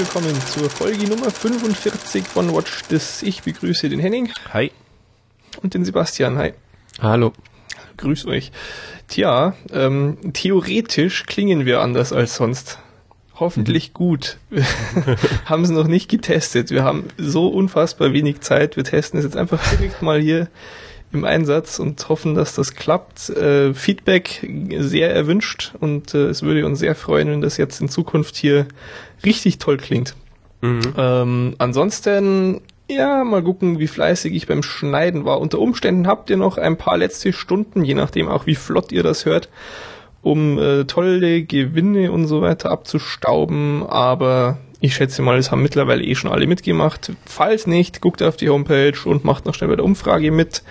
Willkommen zur Folge Nummer 45 von Watch This. Ich begrüße den Henning. Hi. Und den Sebastian. Hi. Hallo. Grüß euch. Tja, ähm, theoretisch klingen wir anders als sonst. Hoffentlich mhm. gut. Haben es noch nicht getestet. Wir haben so unfassbar wenig Zeit. Wir testen es jetzt einfach direkt mal hier im Einsatz und hoffen, dass das klappt. Äh, Feedback sehr erwünscht und äh, es würde uns sehr freuen, wenn das jetzt in Zukunft hier richtig toll klingt. Mhm. Ähm, ansonsten, ja, mal gucken, wie fleißig ich beim Schneiden war. Unter Umständen habt ihr noch ein paar letzte Stunden, je nachdem auch wie flott ihr das hört, um äh, tolle Gewinne und so weiter abzustauben, aber ich schätze mal, es haben mittlerweile eh schon alle mitgemacht. Falls nicht, guckt auf die Homepage und macht noch schnell bei der Umfrage mit.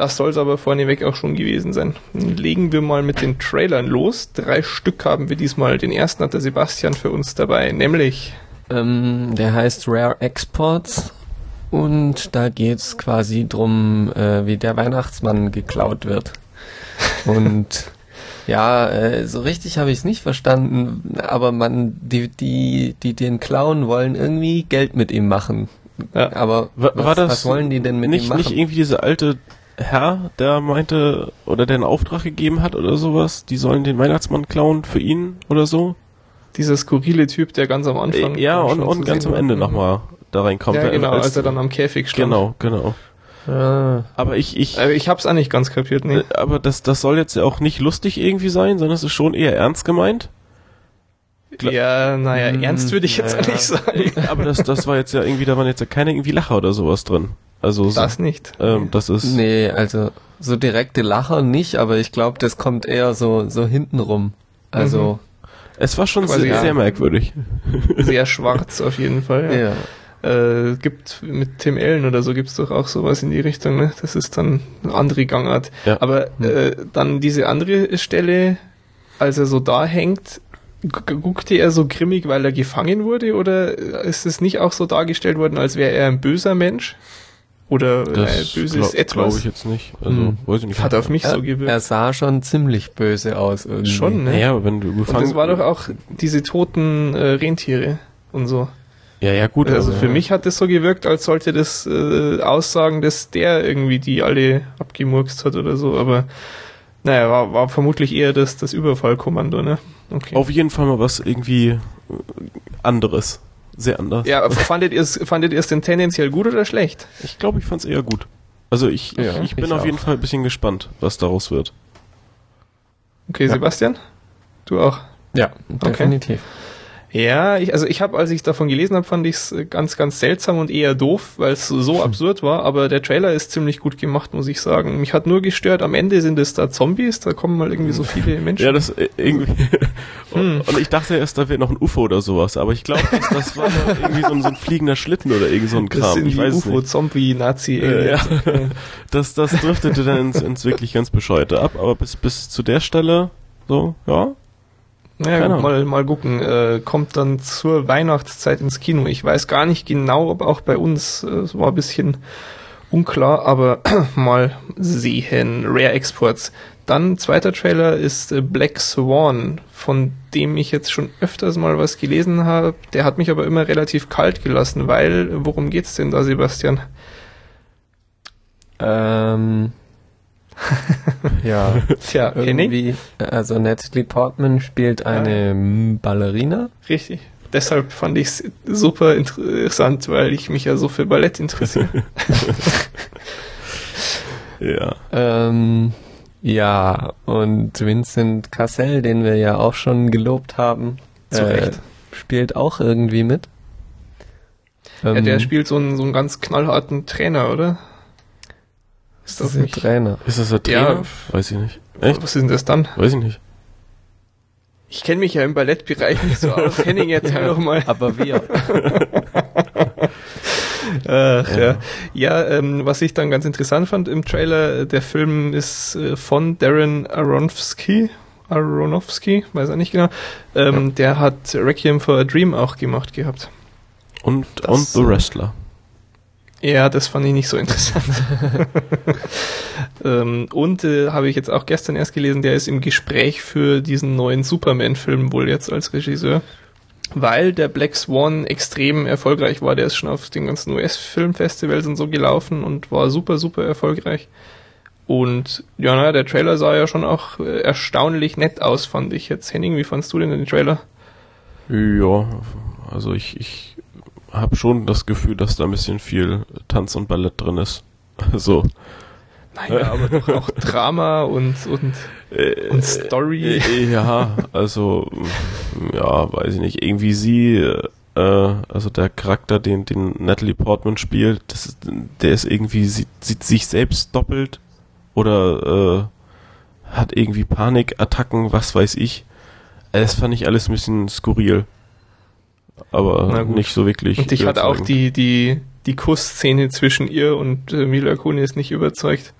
Das soll es aber vorneweg auch schon gewesen sein. Legen wir mal mit den Trailern los. Drei Stück haben wir diesmal. Den ersten hat der Sebastian für uns dabei, nämlich. Ähm, der heißt Rare Exports und da geht's quasi drum, äh, wie der Weihnachtsmann geklaut wird. Und ja, äh, so richtig habe ich es nicht verstanden, aber man, die, die, die den klauen wollen, irgendwie Geld mit ihm machen. Ja. Aber was, war das was wollen die denn mit nicht, ihm machen? Nicht irgendwie diese alte Herr, der meinte, oder der einen Auftrag gegeben hat oder sowas, die sollen den Weihnachtsmann klauen für ihn oder so. Dieser skurrile Typ, der ganz am Anfang. Äh, ja, und, und ganz am Ende nochmal da reinkommt. Ja, genau, als, als er dann am Käfig stand. Genau, genau. Ah. Aber ich, ich. Aber ich hab's eigentlich ganz kapiert, nee. Äh, aber das, das soll jetzt ja auch nicht lustig irgendwie sein, sondern es ist schon eher ernst gemeint. Ja, naja, hm, ernst würde ich jetzt naja. nicht sagen. Aber das, das war jetzt ja irgendwie, da waren jetzt ja keine irgendwie Lacher oder sowas drin. Also das so, nicht. Ähm, das ist. Nee, also so direkte Lacher nicht, aber ich glaube, das kommt eher so so hintenrum. Also mhm. es war schon sehr, ja. sehr merkwürdig. Sehr schwarz auf jeden Fall. Ja. ja. Äh, gibt mit Tim Allen oder so gibt's doch auch sowas in die Richtung. Ne? Das ist dann eine andere Gangart. Ja. Aber äh, dann diese andere Stelle, als er so da hängt, guckte er so grimmig, weil er gefangen wurde, oder ist es nicht auch so dargestellt worden, als wäre er ein böser Mensch? Oder das äh, böses glaub, Etwas. glaube ich jetzt nicht. Also, hm. weiß ich nicht. Hat auf mich er, so gewirkt. Er sah schon ziemlich böse aus irgendwie. Schon, ne? Ja, wenn du gefangen... Und das war doch auch diese toten äh, Rentiere und so. Ja, ja, gut. Also für ja. mich hat das so gewirkt, als sollte das äh, aussagen, dass der irgendwie die alle abgemurkst hat oder so, aber naja, war, war vermutlich eher das, das Überfallkommando, ne? Okay. Auf jeden Fall mal was irgendwie äh, anderes sehr anders. Ja, fandet ihr es fandet ihr es denn tendenziell gut oder schlecht? Ich glaube, ich fand es eher gut. Also ich, ja, ich, ich bin ich auf jeden Fall ein bisschen gespannt, was daraus wird. Okay, ja. Sebastian? Du auch? Ja, definitiv. Okay. Ja, ich, also ich habe, als ich davon gelesen habe, fand ich es ganz, ganz seltsam und eher doof, weil es so hm. absurd war. Aber der Trailer ist ziemlich gut gemacht, muss ich sagen. Mich hat nur gestört, am Ende sind es da Zombies, da kommen mal irgendwie so viele Menschen. Ja, das äh, irgendwie. hm. Und ich dachte erst, da wäre noch ein UFO oder sowas, aber ich glaube, das, das war irgendwie so ein, so ein, fliegender Schlitten oder irgend so ein Kram. Das sind ich weiß UFO, Zombie, Nazi. Äh, ja. das, das driftete dann ins, ins wirklich ganz bescheuerte ab, aber bis, bis zu der Stelle, so, ja, naja, gut, mal, mal gucken. Äh, kommt dann zur Weihnachtszeit ins Kino. Ich weiß gar nicht genau, ob auch bei uns, äh, es war ein bisschen unklar, aber mal sehen. Rare Exports. Dann zweiter Trailer ist äh, Black Swan, von dem ich jetzt schon öfters mal was gelesen habe. Der hat mich aber immer relativ kalt gelassen, weil, worum geht's denn da, Sebastian? Ähm, ja, Tja, irgendwie, also Natalie Portman spielt eine ja. Ballerina. Richtig. Deshalb fand ich es super interessant, weil ich mich ja so für Ballett interessiere. ja. Ähm, ja, und Vincent Cassell, den wir ja auch schon gelobt haben, äh, spielt auch irgendwie mit. Ja, der ähm, spielt so einen, so einen ganz knallharten Trainer, oder? Ist das, das ein Trainer? Ist das ein Trainer? Ja. Weiß ich nicht. Echt? Was ist denn das dann? Weiß ich nicht. Ich kenne mich ja im Ballettbereich nicht so aus. Henning, jetzt ja, mal. Aber wir. Ach, ja, ja. ja ähm, was ich dann ganz interessant fand im Trailer, der Film ist äh, von Darren Aronofsky. Aronofsky, weiß er nicht genau. Ähm, ja. Der hat Requiem for a Dream auch gemacht gehabt. Und, das, und The Wrestler. Ja, das fand ich nicht so interessant. ähm, und äh, habe ich jetzt auch gestern erst gelesen, der ist im Gespräch für diesen neuen Superman-Film wohl jetzt als Regisseur. weil der Black Swan extrem erfolgreich war. Der ist schon auf den ganzen US-Filmfestivals und so gelaufen und war super, super erfolgreich. Und ja, naja, der Trailer sah ja schon auch äh, erstaunlich nett aus, fand ich jetzt. Henning, wie fandst du denn den Trailer? Ja, also ich, ich habe schon das Gefühl, dass da ein bisschen viel Tanz und Ballett drin ist. So. Naja, aber doch auch Drama und, und, äh, und Story. Äh, ja, also, ja, weiß ich nicht. Irgendwie sie, äh, also der Charakter, den, den Natalie Portman spielt, das der ist irgendwie, sieht, sieht sich selbst doppelt oder äh, hat irgendwie Panikattacken, was weiß ich. Das fand ich alles ein bisschen skurril. Aber nicht so wirklich. Und ich hatte auch die, die, die Kussszene zwischen ihr und äh, Mila Kunis nicht überzeugt.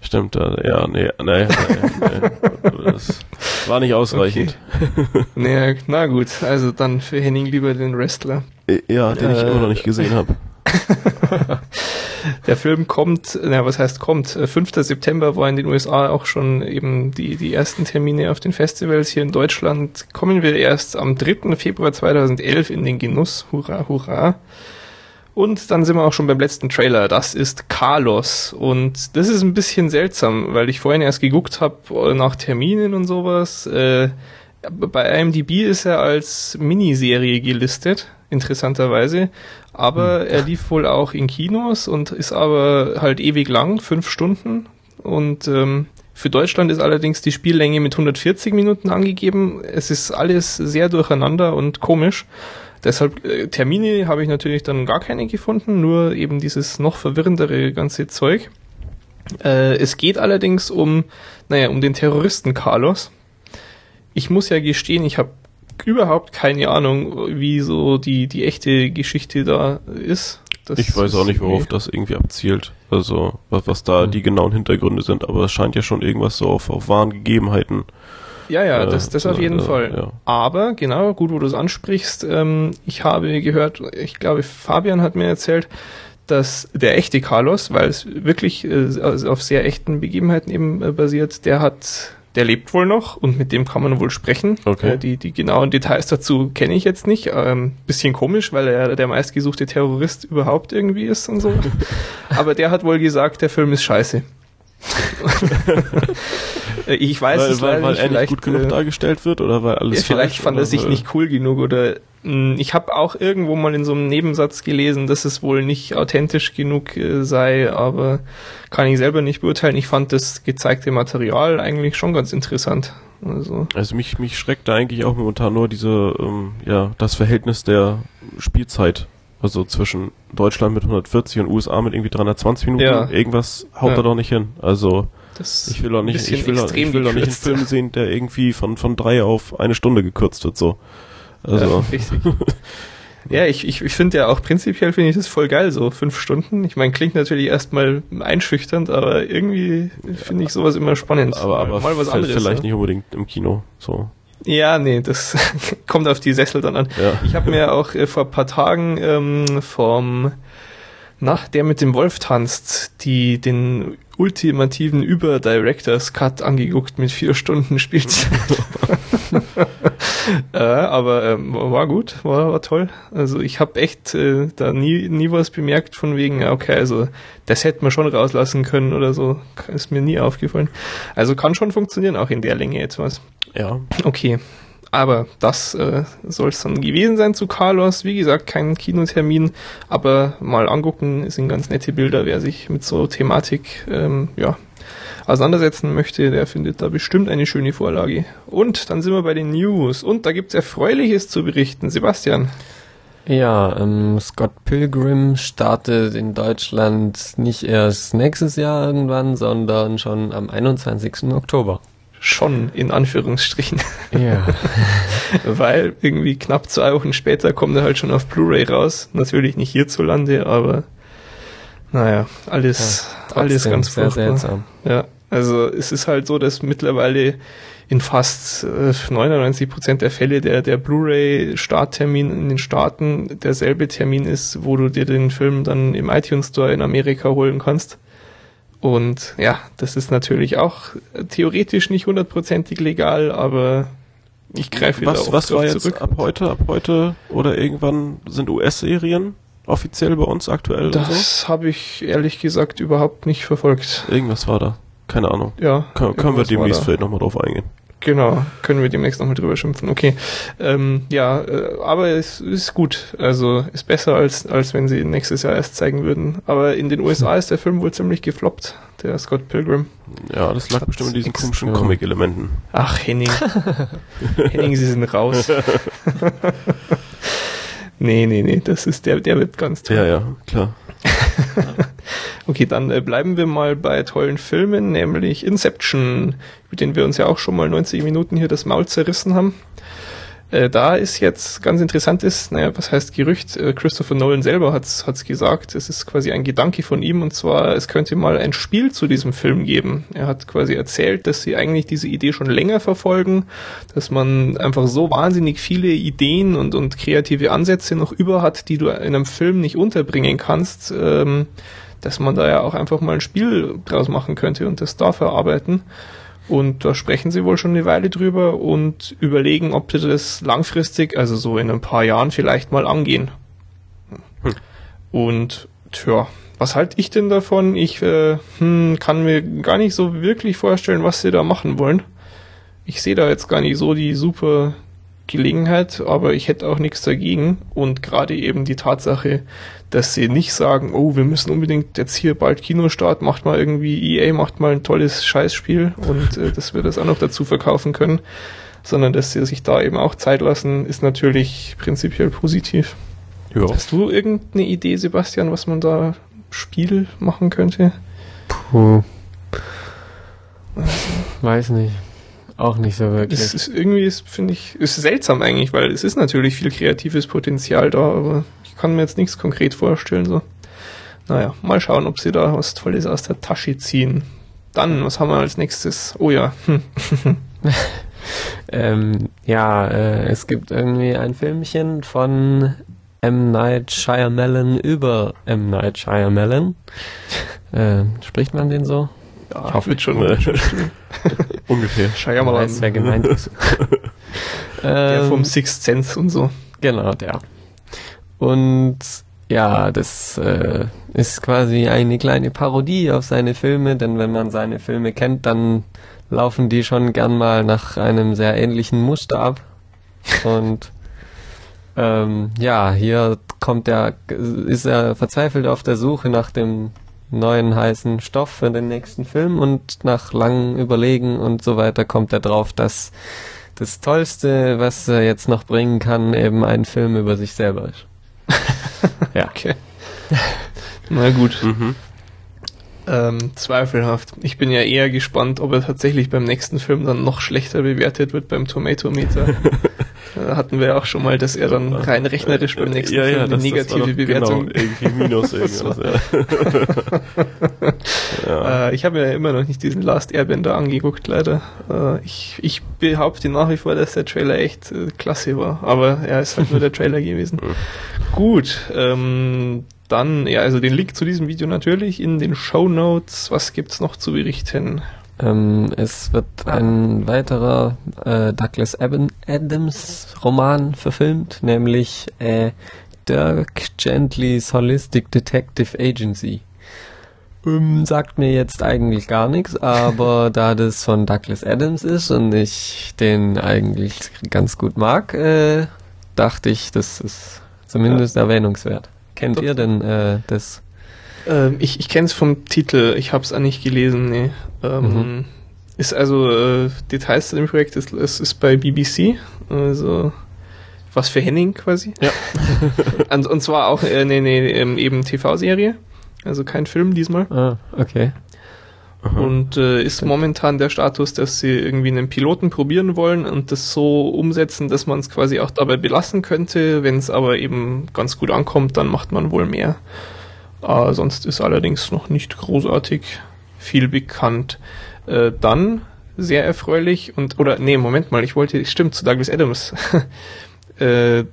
Stimmt, ja, nee, nee, nee, nee. das war nicht ausreichend. Okay. naja, na gut, also dann für Henning lieber den Wrestler. Ja, den äh, ich immer noch nicht gesehen habe. Der Film kommt, na, was heißt kommt? 5. Äh, September war in den USA auch schon eben die, die ersten Termine auf den Festivals. Hier in Deutschland kommen wir erst am 3. Februar 2011 in den Genuss. Hurra, hurra. Und dann sind wir auch schon beim letzten Trailer. Das ist Carlos. Und das ist ein bisschen seltsam, weil ich vorhin erst geguckt habe äh, nach Terminen und sowas. Äh, bei IMDb ist er als Miniserie gelistet, interessanterweise. Aber hm. er lief wohl auch in Kinos und ist aber halt ewig lang, fünf Stunden. Und ähm, für Deutschland ist allerdings die Spiellänge mit 140 Minuten angegeben. Es ist alles sehr durcheinander und komisch. Deshalb äh, Termine habe ich natürlich dann gar keine gefunden, nur eben dieses noch verwirrendere ganze Zeug. Äh, es geht allerdings um, naja, um den Terroristen Carlos. Ich muss ja gestehen, ich habe überhaupt keine Ahnung, wie so die, die echte Geschichte da ist. Das ich weiß auch nicht, worauf nee. das irgendwie abzielt. Also, was, was da mhm. die genauen Hintergründe sind, aber es scheint ja schon irgendwas so auf, auf wahren Gegebenheiten ja, ja, äh, das, das auf jeden äh, Fall. Ja. Aber, genau, gut, wo du es ansprichst, ähm, ich habe gehört, ich glaube, Fabian hat mir erzählt, dass der echte Carlos, weil es wirklich äh, auf sehr echten Begebenheiten eben äh, basiert, der hat, der lebt wohl noch und mit dem kann man wohl sprechen. Okay. Äh, die, die genauen Details dazu kenne ich jetzt nicht. Ähm, bisschen komisch, weil er der meistgesuchte Terrorist überhaupt irgendwie ist und so. Aber der hat wohl gesagt, der Film ist scheiße. ich weiß weil, es weil, weil er nicht gut genug äh, dargestellt wird oder weil alles ja, vielleicht fand er sich weil? nicht cool genug oder mh, hm, ich habe auch irgendwo mal in so einem Nebensatz gelesen, dass es wohl nicht authentisch genug äh, sei, aber kann ich selber nicht beurteilen. Ich fand das gezeigte Material eigentlich schon ganz interessant. Also, also mich mich schreckt da eigentlich auch momentan nur diese ähm, ja das Verhältnis der Spielzeit also zwischen Deutschland mit 140 und USA mit irgendwie 320 Minuten. Ja. Irgendwas haut ja. da doch nicht hin. Also das ich will doch nicht, ich will, doch, ich will doch nicht einen Film sehen, der irgendwie von von drei auf eine Stunde gekürzt wird. So. Also. Ja, richtig. ja, ich, ich, ich finde ja auch prinzipiell finde ich das voll geil, so fünf Stunden. Ich meine, klingt natürlich erstmal einschüchternd, aber irgendwie finde ich sowas immer spannend. Aber, aber mal was anderes. Vielleicht ja. nicht unbedingt im Kino. So. Ja, nee, das kommt auf die Sessel dann an. Ja. Ich habe mir auch äh, vor paar Tagen ähm, vom na, der mit dem Wolf tanzt, die den ultimativen Über-Directors Cut angeguckt mit vier Stunden Spielzeit. äh, aber ähm, war gut, war, war toll. Also ich habe echt äh, da nie, nie was bemerkt von wegen, okay, also das hätte man schon rauslassen können oder so. Ist mir nie aufgefallen. Also kann schon funktionieren, auch in der Länge etwas. Ja. Okay. Aber das äh, soll es dann gewesen sein zu Carlos. Wie gesagt, kein Kinotermin, aber mal angucken, sind ganz nette Bilder. Wer sich mit so Thematik ähm, ja, auseinandersetzen möchte, der findet da bestimmt eine schöne Vorlage. Und dann sind wir bei den News. Und da gibt's Erfreuliches zu berichten. Sebastian. Ja, ähm, Scott Pilgrim startet in Deutschland nicht erst nächstes Jahr irgendwann, sondern schon am 21. Oktober schon in Anführungsstrichen. Ja. Weil irgendwie knapp zwei Wochen später kommt er halt schon auf Blu-ray raus. Natürlich nicht hierzulande, aber naja, alles, ja, alles ganz sehr furchtbar. seltsam. Ja, also es ist halt so, dass mittlerweile in fast äh, 99 Prozent der Fälle der, der Blu-ray-Starttermin in den Staaten derselbe Termin ist, wo du dir den Film dann im iTunes Store in Amerika holen kannst. Und ja, das ist natürlich auch theoretisch nicht hundertprozentig legal, aber Ich greife wieder Was, auf was drauf war jetzt zurück. ab heute, ab heute oder irgendwann sind US-Serien offiziell bei uns aktuell und so? Das habe ich ehrlich gesagt überhaupt nicht verfolgt. Irgendwas war da. Keine Ahnung. Ja. Können, können wir demnächst da. vielleicht nochmal drauf eingehen. Genau, können wir demnächst nochmal drüber schimpfen. Okay. Ähm, ja, äh, aber es ist gut. Also ist besser, als, als wenn sie ihn nächstes Jahr erst zeigen würden. Aber in den USA ist der Film wohl ziemlich gefloppt, der Scott Pilgrim. Ja, das lag bestimmt in diesen komischen ja. Comic-Elementen. Ach, Henning. Henning, sie sind raus. nee, nee, nee, das ist der, der wird ganz toll. Ja, ja, klar. Okay, dann äh, bleiben wir mal bei tollen Filmen, nämlich Inception, über den wir uns ja auch schon mal 90 Minuten hier das Maul zerrissen haben. Äh, da ist jetzt ganz interessant ist, naja, was heißt Gerücht? Äh, Christopher Nolan selber hat's hat's gesagt. Es ist quasi ein Gedanke von ihm und zwar, es könnte mal ein Spiel zu diesem Film geben. Er hat quasi erzählt, dass sie eigentlich diese Idee schon länger verfolgen, dass man einfach so wahnsinnig viele Ideen und, und kreative Ansätze noch über hat, die du in einem Film nicht unterbringen kannst. Ähm, dass man da ja auch einfach mal ein Spiel draus machen könnte und das da verarbeiten. Und da sprechen sie wohl schon eine Weile drüber und überlegen, ob sie das langfristig, also so in ein paar Jahren vielleicht mal angehen. Und tja, was halte ich denn davon? Ich äh, hm, kann mir gar nicht so wirklich vorstellen, was sie da machen wollen. Ich sehe da jetzt gar nicht so die super Gelegenheit, aber ich hätte auch nichts dagegen. Und gerade eben die Tatsache, dass sie nicht sagen, oh, wir müssen unbedingt jetzt hier bald Kinostart, macht mal irgendwie EA, macht mal ein tolles Scheißspiel und äh, dass wir das auch noch dazu verkaufen können, sondern dass sie sich da eben auch Zeit lassen, ist natürlich prinzipiell positiv. Ja. Hast du irgendeine Idee, Sebastian, was man da Spiel machen könnte? Puh. Weiß nicht. Auch nicht so wirklich. Es ist irgendwie, ist, finde ich, ist seltsam eigentlich, weil es ist natürlich viel kreatives Potenzial da, aber ich kann mir jetzt nichts konkret vorstellen. So. Naja, mal schauen, ob sie da was Tolles aus der Tasche ziehen. Dann, was haben wir als nächstes? Oh ja, hm. Ähm, ja, äh, es gibt irgendwie ein Filmchen von M. Night Shyamalan über M. Night Shyamalan. Äh, spricht man den so? Ja Ich hoffe, wird schon. Stimmen. Ungefähr. Man Shyamalan, weiß, wer gemeint ist. der Ähm, vom Sixth Sense und so. Genau, der. Und ja, das äh, ist quasi eine kleine Parodie auf seine Filme, denn wenn man seine Filme kennt, dann laufen die schon gern mal nach einem sehr ähnlichen Muster ab. Und ähm, ja, hier kommt er, ist er verzweifelt auf der Suche nach dem neuen heißen Stoff für den nächsten Film und nach langem Überlegen und so weiter kommt er drauf, dass das Tollste, was er jetzt noch bringen kann, eben ein Film über sich selber ist. ja. Okay. Na gut. Mhm. Ähm, zweifelhaft. Ich bin ja eher gespannt, ob er tatsächlich beim nächsten Film dann noch schlechter bewertet wird beim Tomatometer. da hatten wir ja auch schon mal, dass er dann rein rechnerisch beim nächsten ja, Film ja, eine das, negative das war doch, Bewertung. Genau, irgendwie minus irgendwas. ja. ja. Äh, ich habe mir ja immer noch nicht diesen Last Airbender angeguckt, leider. Äh, ich, ich behaupte nach wie vor, dass der Trailer echt äh, klasse war. Aber er ist halt nur der Trailer gewesen. Gut, ähm, dann, ja, also den Link zu diesem Video natürlich in den Show Notes. Was gibt's noch zu berichten? Ähm, es wird ein weiterer äh, Douglas Adams Roman verfilmt, nämlich äh, Dirk Gently's Holistic Detective Agency. Ähm, sagt mir jetzt eigentlich gar nichts, aber da das von Douglas Adams ist und ich den eigentlich ganz gut mag, äh, dachte ich, das ist zumindest erwähnungswert. Kennt ihr denn äh, das? Ähm, ich ich kenne es vom Titel, ich habe es auch nicht gelesen. Nee. Ähm, Ist also äh, Details zu dem Projekt ist, es ist bei BBC, also was für Henning quasi. Ja. und, und zwar auch äh, nee, nee, ähm, eben TV-Serie, also kein Film diesmal. Ah, okay. Aha. Und äh, ist momentan der Status, dass sie irgendwie einen Piloten probieren wollen und das so umsetzen, dass man es quasi auch dabei belassen könnte. Wenn es aber eben ganz gut ankommt, dann macht man wohl mehr. Äh, sonst ist allerdings noch nicht großartig viel bekannt. Äh, dann sehr erfreulich und oder nee, Moment mal, ich wollte, stimmt, zu Douglas Adams. äh,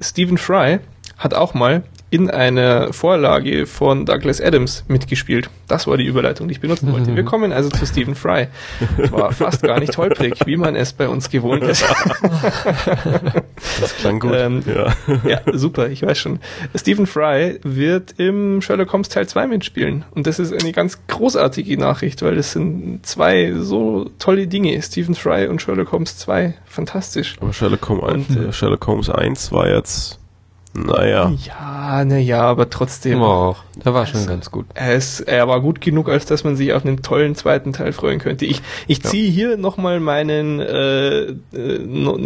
Stephen Fry hat auch mal in einer Vorlage von Douglas Adams mitgespielt. Das war die Überleitung, die ich benutzen wollte. Wir kommen also zu Stephen Fry. War fast gar nicht holprig, wie man es bei uns gewohnt ist. Das klang gut. Ähm, ja. ja, super, ich weiß schon. Stephen Fry wird im Sherlock Holmes Teil 2 mitspielen. Und das ist eine ganz großartige Nachricht, weil das sind zwei so tolle Dinge. Stephen Fry und Sherlock Holmes 2. Fantastisch. Aber Sherlock Holmes, Und, äh, Sherlock Holmes 1 war jetzt, naja, Ja, na ja, aber trotzdem. Oh, der war schon ganz gut. Er, ist, er war gut genug, als dass man sich auf einen tollen zweiten Teil freuen könnte. Ich, ich ziehe hier nochmal meinen äh, äh,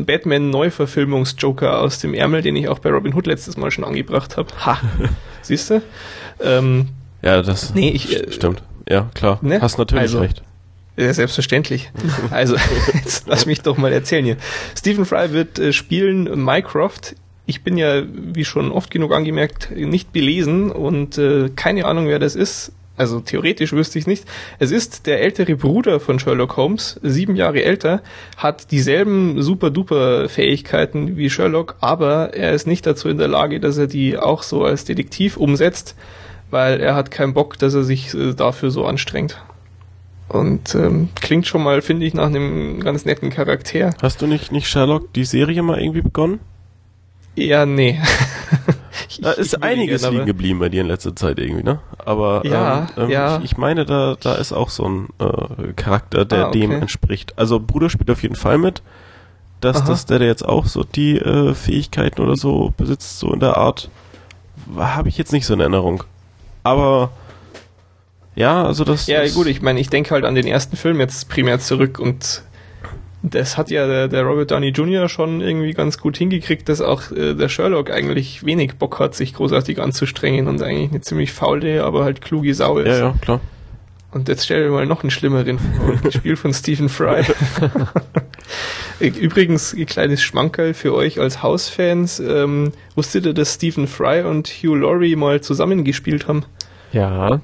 Batman-Neuverfilmungs-Joker aus dem Ärmel, den ich auch bei Robin Hood letztes Mal schon angebracht habe. Ha! Siehst du? Ähm, ja, das Nee, ich, äh, st- stimmt. Ja, klar. ne? Hast natürlich Also, recht. Ja, selbstverständlich. Also, jetzt lass mich doch mal erzählen hier. Stephen Fry wird äh, spielen Mycroft. Ich bin ja, wie schon oft genug angemerkt, nicht belesen und äh, keine Ahnung, wer das ist. Also theoretisch wüsste ich nicht. Es ist der ältere Bruder von Sherlock Holmes, sieben Jahre älter, hat dieselben super-duper Fähigkeiten wie Sherlock, aber er ist nicht dazu in der Lage, dass er die auch so als Detektiv umsetzt, weil er hat keinen Bock, dass er sich äh, dafür so anstrengt. Und ähm, klingt schon mal, finde ich, nach einem ganz netten Charakter. Hast du nicht, nicht Sherlock die Serie mal irgendwie begonnen? Ja, nee. Ich- Da ist einiges gerne, aber- liegen geblieben bei dir in letzter Zeit irgendwie, ne? Aber Ja, ähm, ähm, ja. Ich, ich meine, da, da ist auch so ein äh, Charakter, der Ah, okay. dem entspricht. Also Bruder spielt auf jeden Fall mit. Dass, Aha. dass der, der jetzt auch so die äh, Fähigkeiten oder so besitzt, so in der Art, habe ich jetzt nicht so in Erinnerung. Aber ja, also das. Ja, gut, ich meine, ich denke halt an den ersten Film jetzt primär zurück und das hat ja der, der Robert Downey Jr. schon irgendwie ganz gut hingekriegt, dass auch äh, der Sherlock eigentlich wenig Bock hat, sich großartig anzustrengen und eigentlich eine ziemlich faule, aber halt kluge Sau ist. Ja, ja, klar. Und jetzt stell dir mal noch einen schlimmeren vor, gespielt von Stephen Fry. Übrigens, ein kleines Schmankerl für euch als Hausfans. Ähm, wusstet ihr, dass Stephen Fry und Hugh Laurie mal zusammengespielt haben? Ja.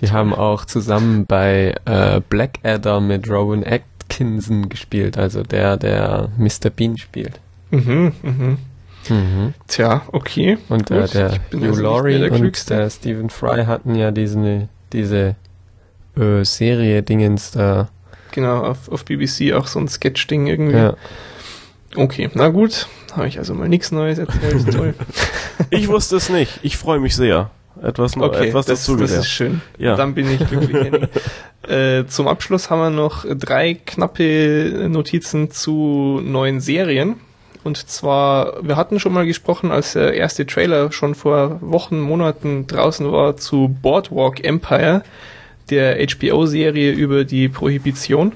Die haben auch zusammen bei äh, Blackadder mit Rowan Atkinson gespielt, also der, der Mr. Bean spielt. Mhm, mhm. Mhm. Tja, okay. Und äh, der Hugh also Laurie der und Klügste. der Stephen Fry hatten ja diesen, diese äh, Serie-Dingens da. Genau, auf, auf BBC auch so ein Sketch-Ding irgendwie. Ja. Okay, na gut. Habe ich also mal nichts Neues erzählt. Toll. Ich wusste es nicht. Ich freue mich sehr. Etwas, Okay, etwas das, dazu das ist schön. Ja. Dann bin ich glücklich. Äh, zum Abschluss haben wir noch drei knappe Notizen zu neuen Serien. Und zwar, wir hatten schon mal gesprochen, als der erste Trailer schon vor Wochen, Monaten draußen war zu Boardwalk Empire, der HBO-Serie über die Prohibition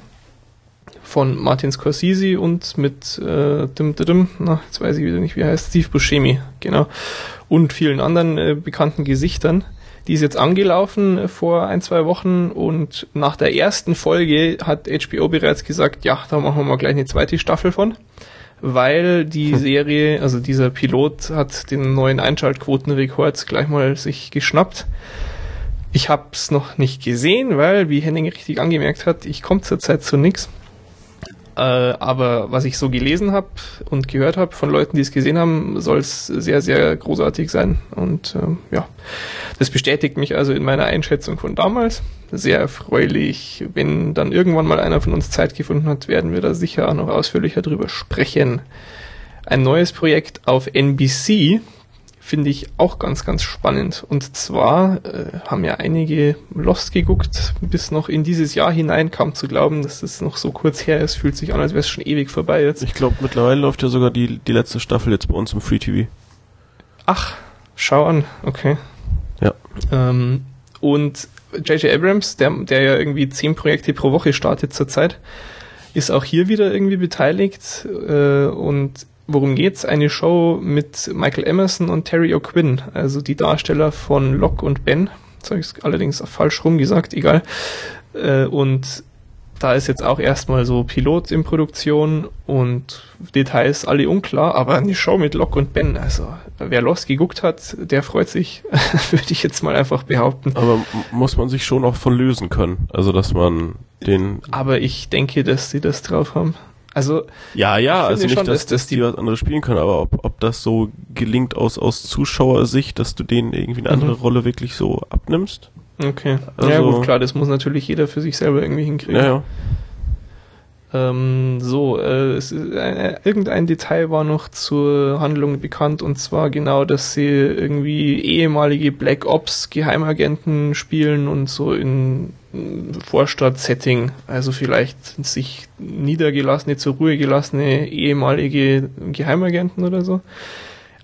von Martin Scorsese und mit äh, dim, dim, na, jetzt weiß ich wieder nicht, wie heißt, Steve Buscemi, genau, und vielen anderen äh, bekannten Gesichtern. Die ist jetzt angelaufen vor ein, zwei Wochen und nach der ersten Folge hat HBO bereits gesagt, ja, da machen wir mal gleich eine zweite Staffel von, weil die Serie, also dieser Pilot hat den neuen Einschaltquotenrekord gleich mal sich geschnappt. Ich habe es noch nicht gesehen, weil, wie Henning richtig angemerkt hat, ich komme zurzeit zu nix. Äh, aber was ich so gelesen habe und gehört habe von Leuten, die es gesehen haben, soll es sehr, sehr großartig sein. Und ähm, ja, das bestätigt mich also in meiner Einschätzung von damals. Sehr erfreulich. Wenn dann irgendwann mal einer von uns Zeit gefunden hat, werden wir da sicher auch noch ausführlicher drüber sprechen. Ein neues Projekt auf NBC finde ich auch ganz, ganz spannend. Und zwar äh, haben ja einige Lost geguckt, bis noch in dieses Jahr hinein kam zu glauben, dass es noch so kurz her ist. Fühlt sich an, als wäre es schon ewig vorbei jetzt. Ich glaube, mittlerweile läuft ja sogar die, die letzte Staffel jetzt bei uns im Free TV. Ach, schau an, okay. Ja. Ähm, und J.J. Abrams, der, der ja irgendwie zehn Projekte pro Woche startet zurzeit, ist auch hier wieder irgendwie beteiligt. Äh, und worum geht's? Eine Show mit Michael Emerson und Terry O'Quinn, also die Darsteller von Locke und Ben. Das habe ich allerdings falsch rum gesagt, egal. Äh, und da ist jetzt auch erstmal so Pilot in Produktion und Details alle unklar, aber eine Show mit Locke und Ben, also wer Lost geguckt hat, der freut sich, würde ich jetzt mal einfach behaupten. Aber muss man sich schon auch von lösen können. Also, dass man den. Aber ich denke, dass sie das drauf haben. Also Ja, ja, also nicht, schon, dass, dass dass das die was anderes spielen können, aber ob, ob das so gelingt aus, aus Zuschauersicht, dass du denen irgendwie eine andere Mhm. Rolle wirklich so abnimmst. Okay. Also- ja gut, klar, das muss natürlich jeder für sich selber irgendwie hinkriegen. Ja, ja. Ähm, so, äh, es äh, irgendein Detail war noch zur Handlung bekannt und zwar genau, dass sie irgendwie ehemalige Black Ops Geheimagenten spielen und so in Vorstadt-Setting, also vielleicht sich niedergelassene, zur Ruhe gelassene ehemalige Geheimagenten oder so.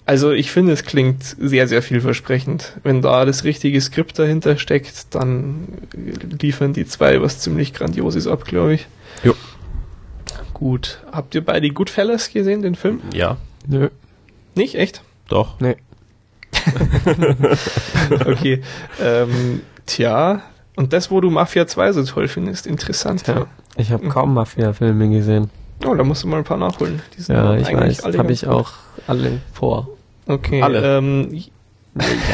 Also ich finde, es klingt sehr, sehr vielversprechend. Wenn da das richtige Skript dahinter steckt, dann liefern die zwei was ziemlich Grandioses ab, glaube ich. Jo. Gut. Habt ihr beide Goodfellas gesehen, den Film? Ja, Nö. Nicht? Echt? doch. Nee. Okay. ähm, tja, und das, wo du Mafia 2 so toll findest, interessant. Ja. Ich habe kaum Mafia-Filme gesehen. Oh, da musst du mal ein paar nachholen. Die sind Ja, ich weiß. alle Habe ich auch alle vor. Okay. Alle. Ähm,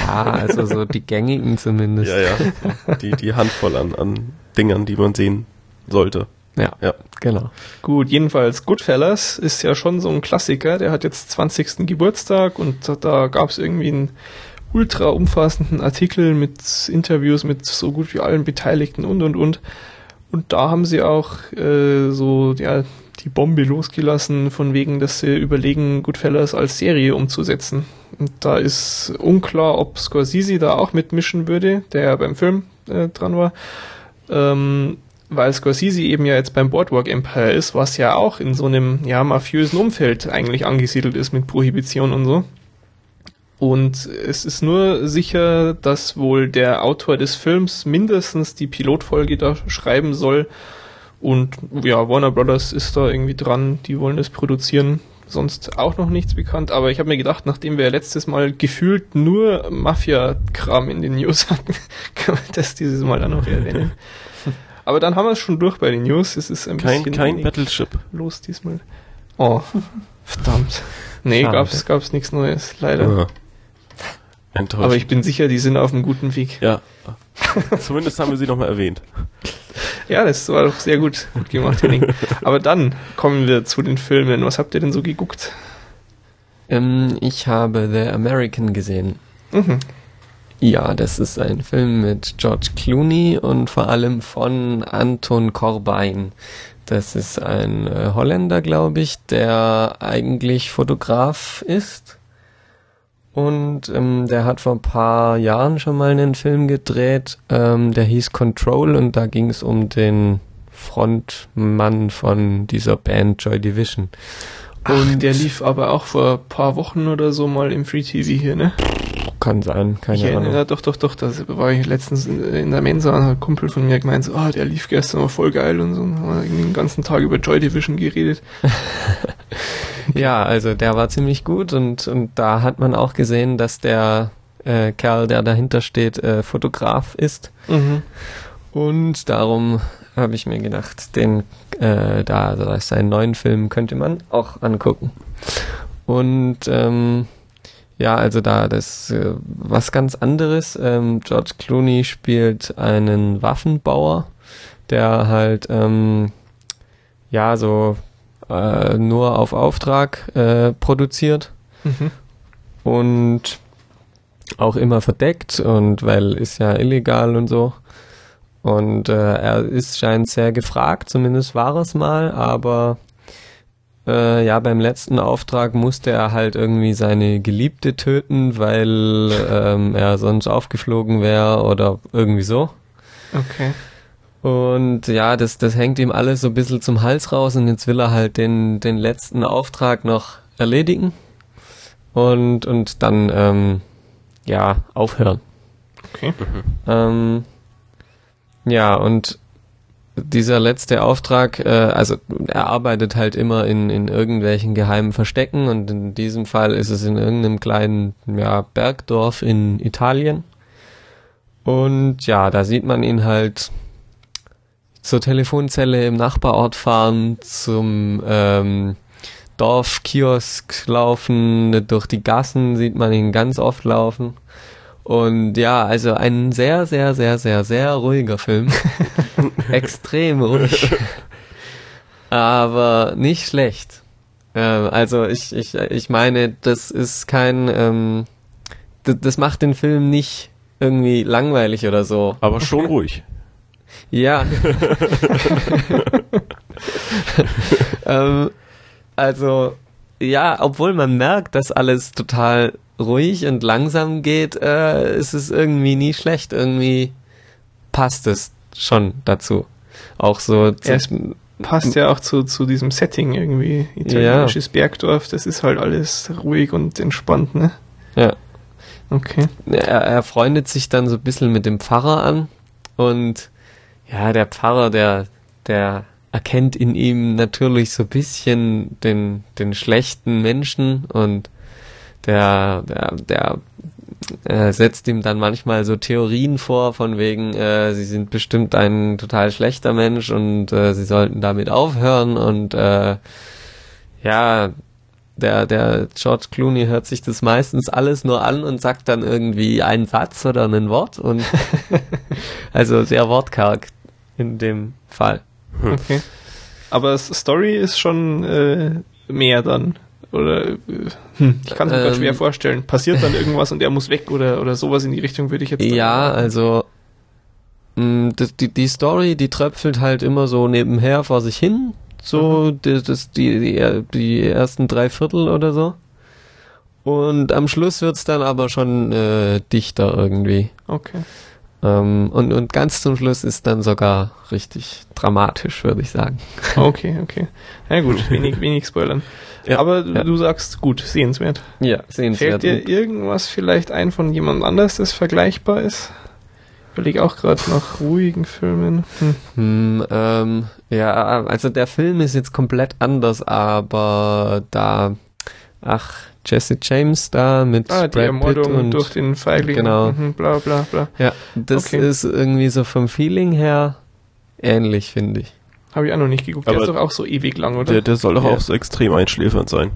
Ja, also so die gängigen zumindest. Ja, ja. Die, die Handvoll an, an Dingern, die man sehen sollte. Ja, Ja. genau. Gut, jedenfalls Goodfellas ist ja schon so ein Klassiker. Der hat jetzt 20. Geburtstag und da, da gab es irgendwie einen ultra umfassenden Artikel mit Interviews mit so gut wie allen Beteiligten und und und. Und da haben sie auch äh, so ja die Bombe losgelassen, von wegen, dass sie überlegen, Goodfellas als Serie umzusetzen. Und da ist unklar, ob Scorsese da auch mitmischen würde, der ja beim Film äh, dran war. Ähm, weil Scorsese eben ja jetzt beim Boardwalk Empire ist, was ja auch in so einem ja mafiösen Umfeld eigentlich angesiedelt ist mit Prohibition und so. Und es ist nur sicher, dass wohl der Autor des Films mindestens die Pilotfolge da schreiben soll. Und ja, Warner Brothers ist da irgendwie dran, die wollen das produzieren. Sonst auch noch nichts bekannt, aber ich habe mir gedacht, nachdem wir letztes Mal gefühlt nur Mafia-Kram in den News hatten, kann man das dieses Mal dann noch erwähnen. Aber dann haben wir es schon durch bei den News. Es ist ein Kein, bisschen kein Battleship. los diesmal. Oh, verdammt. Nee, Schade. gab's, gab's nichts Neues, leider. Ah. Enttäuscht. Aber ich bin sicher, die sind auf einem guten Weg. ja. Zumindest haben wir sie nochmal erwähnt. Ja, das war doch sehr gut, gut gemacht, Henning. Aber dann kommen wir zu den Filmen. Was habt ihr denn so geguckt? Ähm, ich habe The American gesehen. Mhm. Ja, das ist ein Film mit George Clooney und vor allem von Anton Corbijn. Das ist ein äh, Holländer, glaube ich, der eigentlich Fotograf ist. Und ähm, der hat vor ein paar Jahren schon mal einen Film gedreht, ähm, der hieß Control und da ging es um den Frontmann von dieser Band Joy Division. Und der lief aber auch vor ein paar Wochen oder so mal im Free TV hier, ne? Kann sein, keine ich Ahnung. ja, doch, doch, doch, da war ich letztens in der Mensa und hat ein Kumpel von mir gemeint, so, ah, der lief gestern, war voll geil und so, und haben den ganzen Tag über Joy Division geredet. Ja, also der war ziemlich gut und, und da hat man auch gesehen, dass der äh, Kerl, der dahinter steht, äh, Fotograf ist. Mhm. Und darum habe ich mir gedacht, den äh, da, ist seinen neuen Film könnte man auch angucken. Und ähm, ja, also da das äh, was ganz anderes. Ähm, George Clooney spielt einen Waffenbauer, der halt ähm, ja so äh, nur auf Auftrag äh, produziert Mhm. und auch immer verdeckt und weil ist ja illegal und so. Und äh, er ist scheint sehr gefragt, zumindest war es mal, aber äh, ja, beim letzten Auftrag musste er halt irgendwie seine Geliebte töten, weil ähm, er sonst aufgeflogen wäre oder irgendwie so. Okay. Und ja, das, das hängt ihm alles so ein bisschen zum Hals raus und jetzt will er halt den, den letzten Auftrag noch erledigen und, und dann ähm, ja aufhören. Okay. Ähm, ja, und dieser letzte Auftrag, äh, also er arbeitet halt immer in, in irgendwelchen geheimen Verstecken und in diesem Fall ist es in irgendeinem kleinen ja, Bergdorf in Italien. Und ja, da sieht man ihn halt zur Telefonzelle im Nachbarort fahren, zum ähm, Dorfkiosk laufen, durch die Gassen sieht man ihn ganz oft laufen. Und ja, also ein sehr, sehr, sehr, sehr, sehr ruhiger Film. Extrem ruhig. aber nicht schlecht. Ähm, also ich, ich, ich meine, das ist kein, ähm, das, das macht den Film nicht irgendwie langweilig oder so. Aber schon ruhig. Ja. ähm, also, ja, obwohl man merkt, dass alles total ruhig und langsam geht, äh, ist es irgendwie nie schlecht. Irgendwie passt es schon dazu. Auch so. Ja, es passt ja auch zu, zu diesem Setting irgendwie. Italienisches ja. Bergdorf, das ist halt alles ruhig und entspannt, ne? Ja. Okay. Er, er freundet sich dann so ein bisschen mit dem Pfarrer an und ja, der Pfarrer, der, der erkennt in ihm natürlich so ein bisschen den, den schlechten Menschen und der, der, der äh, setzt ihm dann manchmal so Theorien vor, von wegen, äh, sie sind bestimmt ein total schlechter Mensch und äh, sie sollten damit aufhören und äh, ja, der, der George Clooney hört sich das meistens alles nur an und sagt dann irgendwie einen Satz oder ein Wort und also sehr wortkarg in dem Fall. Hm. Okay. Aber Story ist schon äh, mehr dann. Oder äh, hm, ich kann es mir ähm, gerade schwer vorstellen. Passiert dann irgendwas und er muss weg oder, oder sowas in die Richtung würde ich jetzt. Ja, also mh, die, die Story, die tröpfelt halt immer so nebenher vor sich hin. So mhm. die, das, die, die, die ersten drei Viertel oder so. Und am Schluss wird's dann aber schon äh, dichter irgendwie. Okay. Ähm, und, und ganz zum Schluss ist dann sogar richtig dramatisch, würde ich sagen. Okay, okay. Na gut, wenig, wenig spoilern. Ja, Aber ja. du sagst, gut, sehenswert. Ja, sehenswert. Fällt dir irgendwas vielleicht ein von jemand anders, das vergleichbar ist? Ich überlege auch gerade nach ruhigen Filmen. Hm. Hm, ähm, ja, also der Film ist jetzt komplett anders, aber da, ach, Jesse James da mit ah, die Brad Ermordung Pitt und durch den Feigling. Genau. Mhm, bla bla bla. Ja, das okay. ist irgendwie so vom Feeling her ähnlich, finde ich. Habe ich auch noch nicht geguckt. Aber der ist doch auch so ewig lang, oder? Der, der soll doch ja. auch so extrem einschläfernd sein.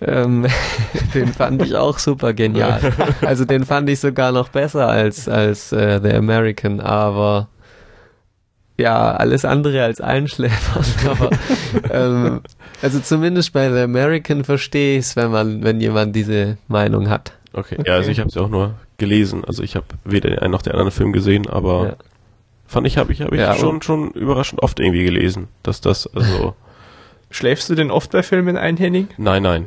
Ähm, den fand ich auch super genial. Also den fand ich sogar noch besser als, als äh, The American, aber ja, alles andere als einschläfernd. Aber ähm, also zumindest bei The American verstehe ich es, wenn man, wenn jemand diese Meinung hat. Okay, okay. ja, also ich habe es ja auch nur gelesen. Also ich habe weder den einen noch den anderen Film gesehen, aber ja. Fand ich, habe ich, hab ich ja, schon, schon überraschend oft irgendwie gelesen, dass das, also. Schläfst du denn oft bei Filmen ein, Henning? Nein, nein.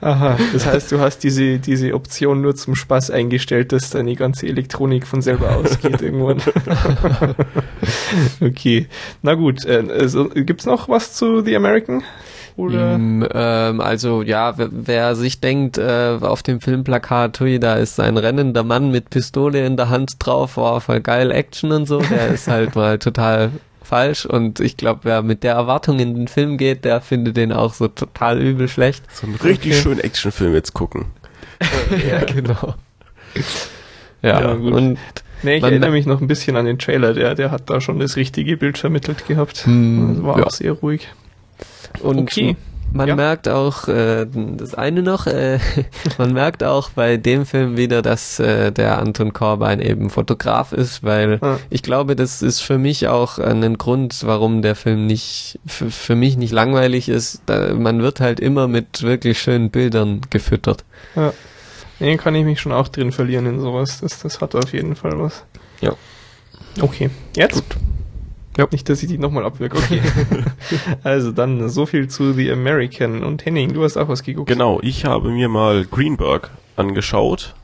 Aha, das heißt, du hast diese, diese Option nur zum Spaß eingestellt, dass deine ganze Elektronik von selber ausgeht irgendwann. okay, na gut. Äh, also, gibt's noch was zu The American? Oder? Mm, ähm, also ja, wer, wer sich denkt, äh, auf dem Filmplakat, hui, da ist ein rennender Mann mit Pistole in der Hand drauf, war voll geil Action und so, der ist halt mal total falsch und ich glaube, wer mit der Erwartung in den Film geht, der findet den auch so total übel schlecht. So einen richtig okay. schönen Actionfilm jetzt gucken. ja, genau. Ja, ja gut. und Nee, ich erinnere mich noch ein bisschen an den Trailer, der, der hat da schon das richtige Bild vermittelt gehabt. Hm, das war ja. auch sehr ruhig. Und okay. Man ja. merkt auch äh, das eine noch, äh, man merkt auch bei dem Film wieder, dass äh, der Anton Korbein eben Fotograf ist, weil ja. ich glaube, das ist für mich auch ein Grund, warum der Film nicht für mich nicht langweilig ist. Da, man wird halt immer mit wirklich schönen Bildern gefüttert. Ja. Nee, kann ich mich schon auch drin verlieren in sowas. Das, das hat auf jeden Fall was. Ja. Okay, jetzt? Gut. Ja. Nicht, dass ich die nochmal abwirke. Okay. also dann so viel zu The American. Und Henning, du hast auch was geguckt. Genau, ich habe mir mal Greenberg angeschaut.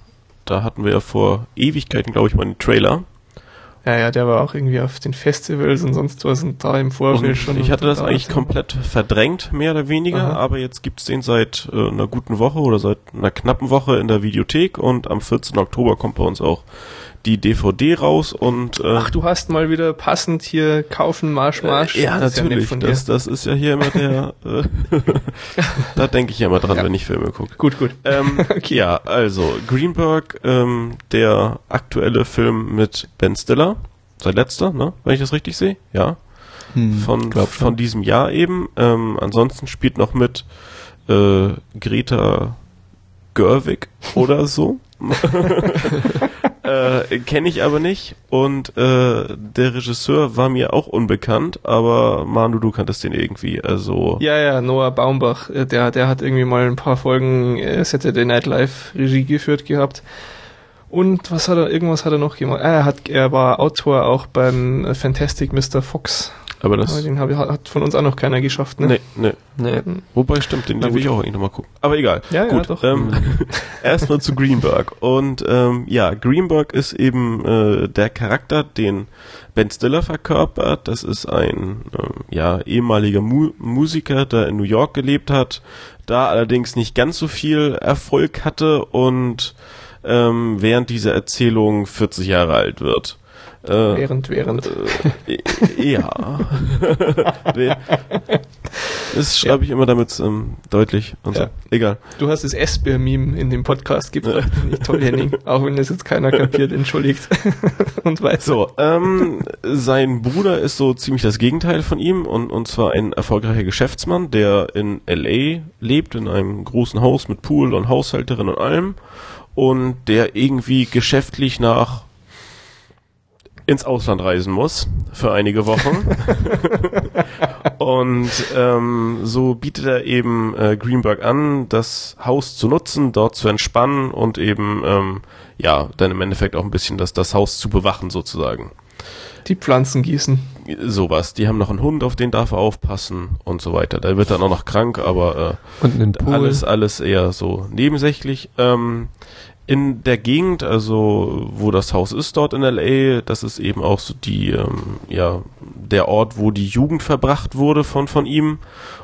Da hatten wir ja vor Ewigkeiten, glaube ich, mal einen Trailer. Ja, ja, der war auch irgendwie auf den Festivals und sonst was und da im Vorfeld schon. Ich hatte das eigentlich komplett verdrängt, mehr oder weniger, Aha. aber jetzt gibt's den seit äh, einer guten Woche oder seit einer knappen Woche in der Videothek und am 14. Oktober kommt bei uns auch die DVD raus und äh, Ach, du hast mal wieder passend hier kaufen Marsch Marsch. Äh, ja, natürlich. Ja das, das ist ja hier immer der äh, Da denke ich ja immer dran, ja. wenn ich Filme gucke. Gut, gut. Ähm, okay. Ja, also Greenberg, ähm, der aktuelle Film mit Ben Stiller, sein letzter, ne, wenn ich das richtig sehe, ja. Hm, von von diesem Jahr eben. Ähm, ansonsten spielt noch mit äh, Greta Gerwig oder so. äh, Kenne ich aber nicht. Und äh, der Regisseur war mir auch unbekannt, aber Manu, du kanntest den irgendwie. Also Ja, ja, Noah Baumbach, äh, der, der hat irgendwie mal ein paar Folgen äh, Saturday Night Live Regie geführt gehabt. Und was hat er, irgendwas hat er noch gemacht? Ah, er hat, er war Autor auch beim Fantastic Mr. Fox. Aber Aber das. den hab, hat von uns auch noch keiner geschafft, ne? Nee, nee. Nee. Wobei stimmt, den, den will ich auch eigentlich nochmal gucken. Aber egal. Ja, ja, gut. doch. Ähm, Erstmal zu Greenberg. Und ähm, ja, Greenberg ist eben äh, der Charakter, den Ben Stiller verkörpert. Das ist ein ähm, ja, ehemaliger Mu Musiker, der in New York gelebt hat, da allerdings nicht ganz so viel Erfolg hatte und ähm, während dieser Erzählung 40 Jahre alt wird. Äh, Während, während. äh, ja. das schreibe ich immer damit ähm, deutlich und so. Ja. Egal. Du hast das Esper-Meme in dem Podcast gebracht. Finde ich toll, Henning. Auch wenn das jetzt keiner kapiert, entschuldigt. Und weiß. So, ähm, sein Bruder ist so ziemlich das Gegenteil von ihm und, und zwar ein erfolgreicher Geschäftsmann, der in L.A. lebt, in einem großen Haus mit Pool und Haushälterin und allem und der irgendwie geschäftlich nach ins Ausland reisen muss für einige Wochen. und ähm, so bietet er eben äh, Greenberg an, das Haus zu nutzen, dort zu entspannen und eben ähm, ja dann im Endeffekt auch ein bisschen das, das Haus zu bewachen sozusagen. Die Pflanzen gießen. Sowas. Die haben noch einen Hund, auf den darf er aufpassen und so weiter. Der wird dann auch noch krank, aber äh, alles, alles eher so nebensächlich. Ähm, in der Gegend, also wo das Haus ist dort in LA, das ist eben auch so die, ähm, ja, der Ort, wo die Jugend verbracht wurde von, von ihm.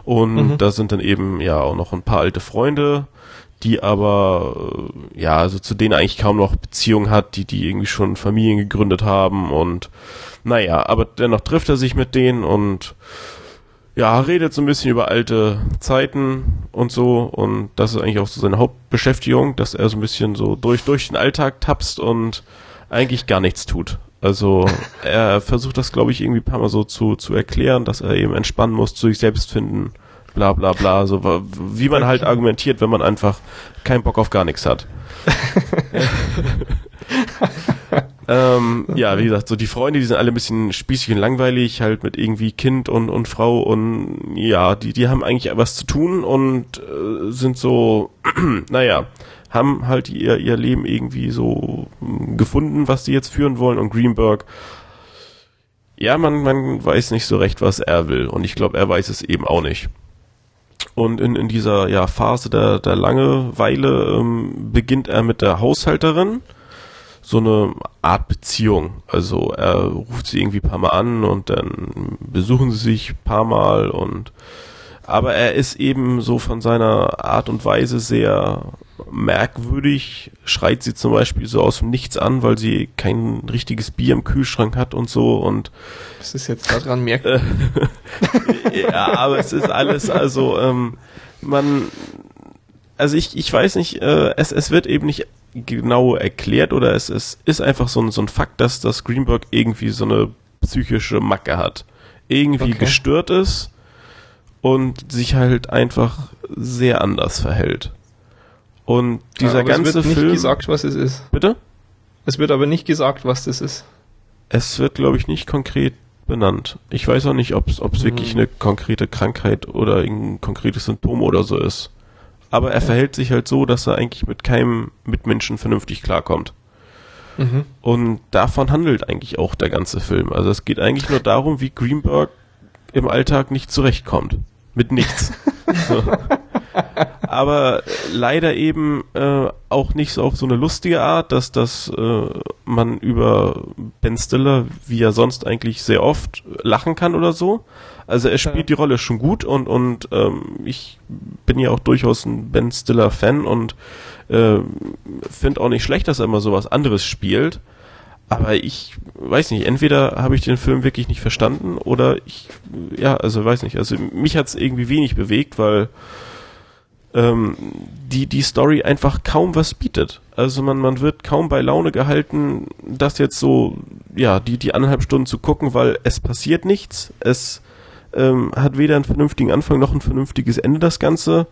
Und Mhm. da sind dann eben ja auch noch ein paar alte Freunde, die aber, äh, ja, also zu denen er eigentlich kaum noch Beziehungen hat, die, die irgendwie schon Familien gegründet haben und naja, aber dennoch trifft er sich mit denen und ja, redet so ein bisschen über alte Zeiten und so und das ist eigentlich auch so seine Hauptbeschäftigung, dass er so ein bisschen so durch, durch den Alltag tapst und eigentlich gar nichts tut. Also er versucht das, glaube ich, irgendwie ein paar Mal so zu, zu erklären, dass er eben entspannen muss, zu sich selbst finden, bla bla bla, so wie man halt argumentiert, wenn man einfach keinen Bock auf gar nichts hat. ähm, ja, wie gesagt, so die Freunde, die sind alle ein bisschen spießig und langweilig, halt mit irgendwie Kind und, und Frau und ja, die, die haben eigentlich was zu tun und äh, sind so, naja, haben halt ihr, ihr Leben irgendwie so mh, gefunden, was sie jetzt führen wollen und Greenberg, ja, man, man weiß nicht so recht, was er will und ich glaube, er weiß es eben auch nicht. Und in, in dieser ja, Phase der, der Langeweile ähm, beginnt er mit der Haushälterin so eine Art Beziehung. Also er ruft sie irgendwie ein paar Mal an und dann besuchen sie sich ein paar Mal und aber er ist eben so von seiner Art und Weise sehr merkwürdig, schreit sie zum Beispiel so aus dem Nichts an, weil sie kein richtiges Bier im Kühlschrank hat und so und Das ist jetzt daran merkt. ja, aber es ist alles, also ähm, man, also ich, ich weiß nicht, äh, es, es wird eben nicht genau erklärt oder es, es ist einfach so ein, so ein Fakt, dass das Greenberg irgendwie so eine psychische Macke hat. Irgendwie Okay. gestört ist und sich halt einfach sehr anders verhält. Und dieser aber ganze es wird nicht Film. gesagt, was es ist. bitte? Es wird aber nicht gesagt, was das ist. Es wird, glaube ich, nicht konkret benannt. Ich weiß auch nicht, ob es wirklich Mhm. eine konkrete Krankheit oder ein konkretes Symptom oder so ist. Aber er verhält sich halt so, dass er eigentlich mit keinem Mitmenschen vernünftig klarkommt. Mhm. Und davon handelt eigentlich auch der ganze Film. Also es geht eigentlich nur darum, wie Greenberg im Alltag nicht zurechtkommt. Mit nichts. so. Aber leider eben äh, auch nicht so auf so eine lustige Art, dass das äh, man über Ben Stiller, wie er sonst eigentlich sehr oft, lachen kann oder so. Also er spielt Ja. die Rolle schon gut und und ähm, ich bin ja auch durchaus ein Ben Stiller Fan und äh, finde auch nicht schlecht, dass er immer sowas anderes spielt. Aber ich weiß nicht, entweder habe ich den Film wirklich nicht verstanden oder ich, ja, also weiß nicht, also mich hat's irgendwie wenig bewegt, weil ähm, die, die Story einfach kaum was bietet. Also man, man wird kaum bei Laune gehalten, das jetzt so, ja, die, die anderthalb Stunden zu gucken, weil es passiert nichts. Es ähm, hat weder einen vernünftigen Anfang noch ein vernünftiges Ende, das Ganze.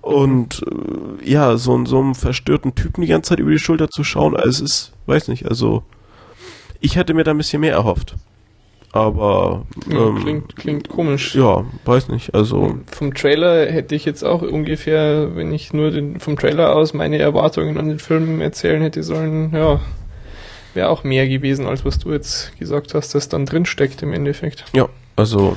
Und äh, ja, so, so einem verstörten Typen die ganze Zeit über die Schulter zu schauen, also es ist, weiß nicht, also ich hätte mir da ein bisschen mehr erhofft. Aber Ja, ähm, klingt, klingt komisch. ja, weiß nicht, also Vom Trailer hätte ich jetzt auch ungefähr, wenn ich nur den, vom Trailer aus meine Erwartungen an den Film erzählen hätte sollen, ja, wäre auch mehr gewesen, als was du jetzt gesagt hast, das dann drin steckt im Endeffekt. Ja, also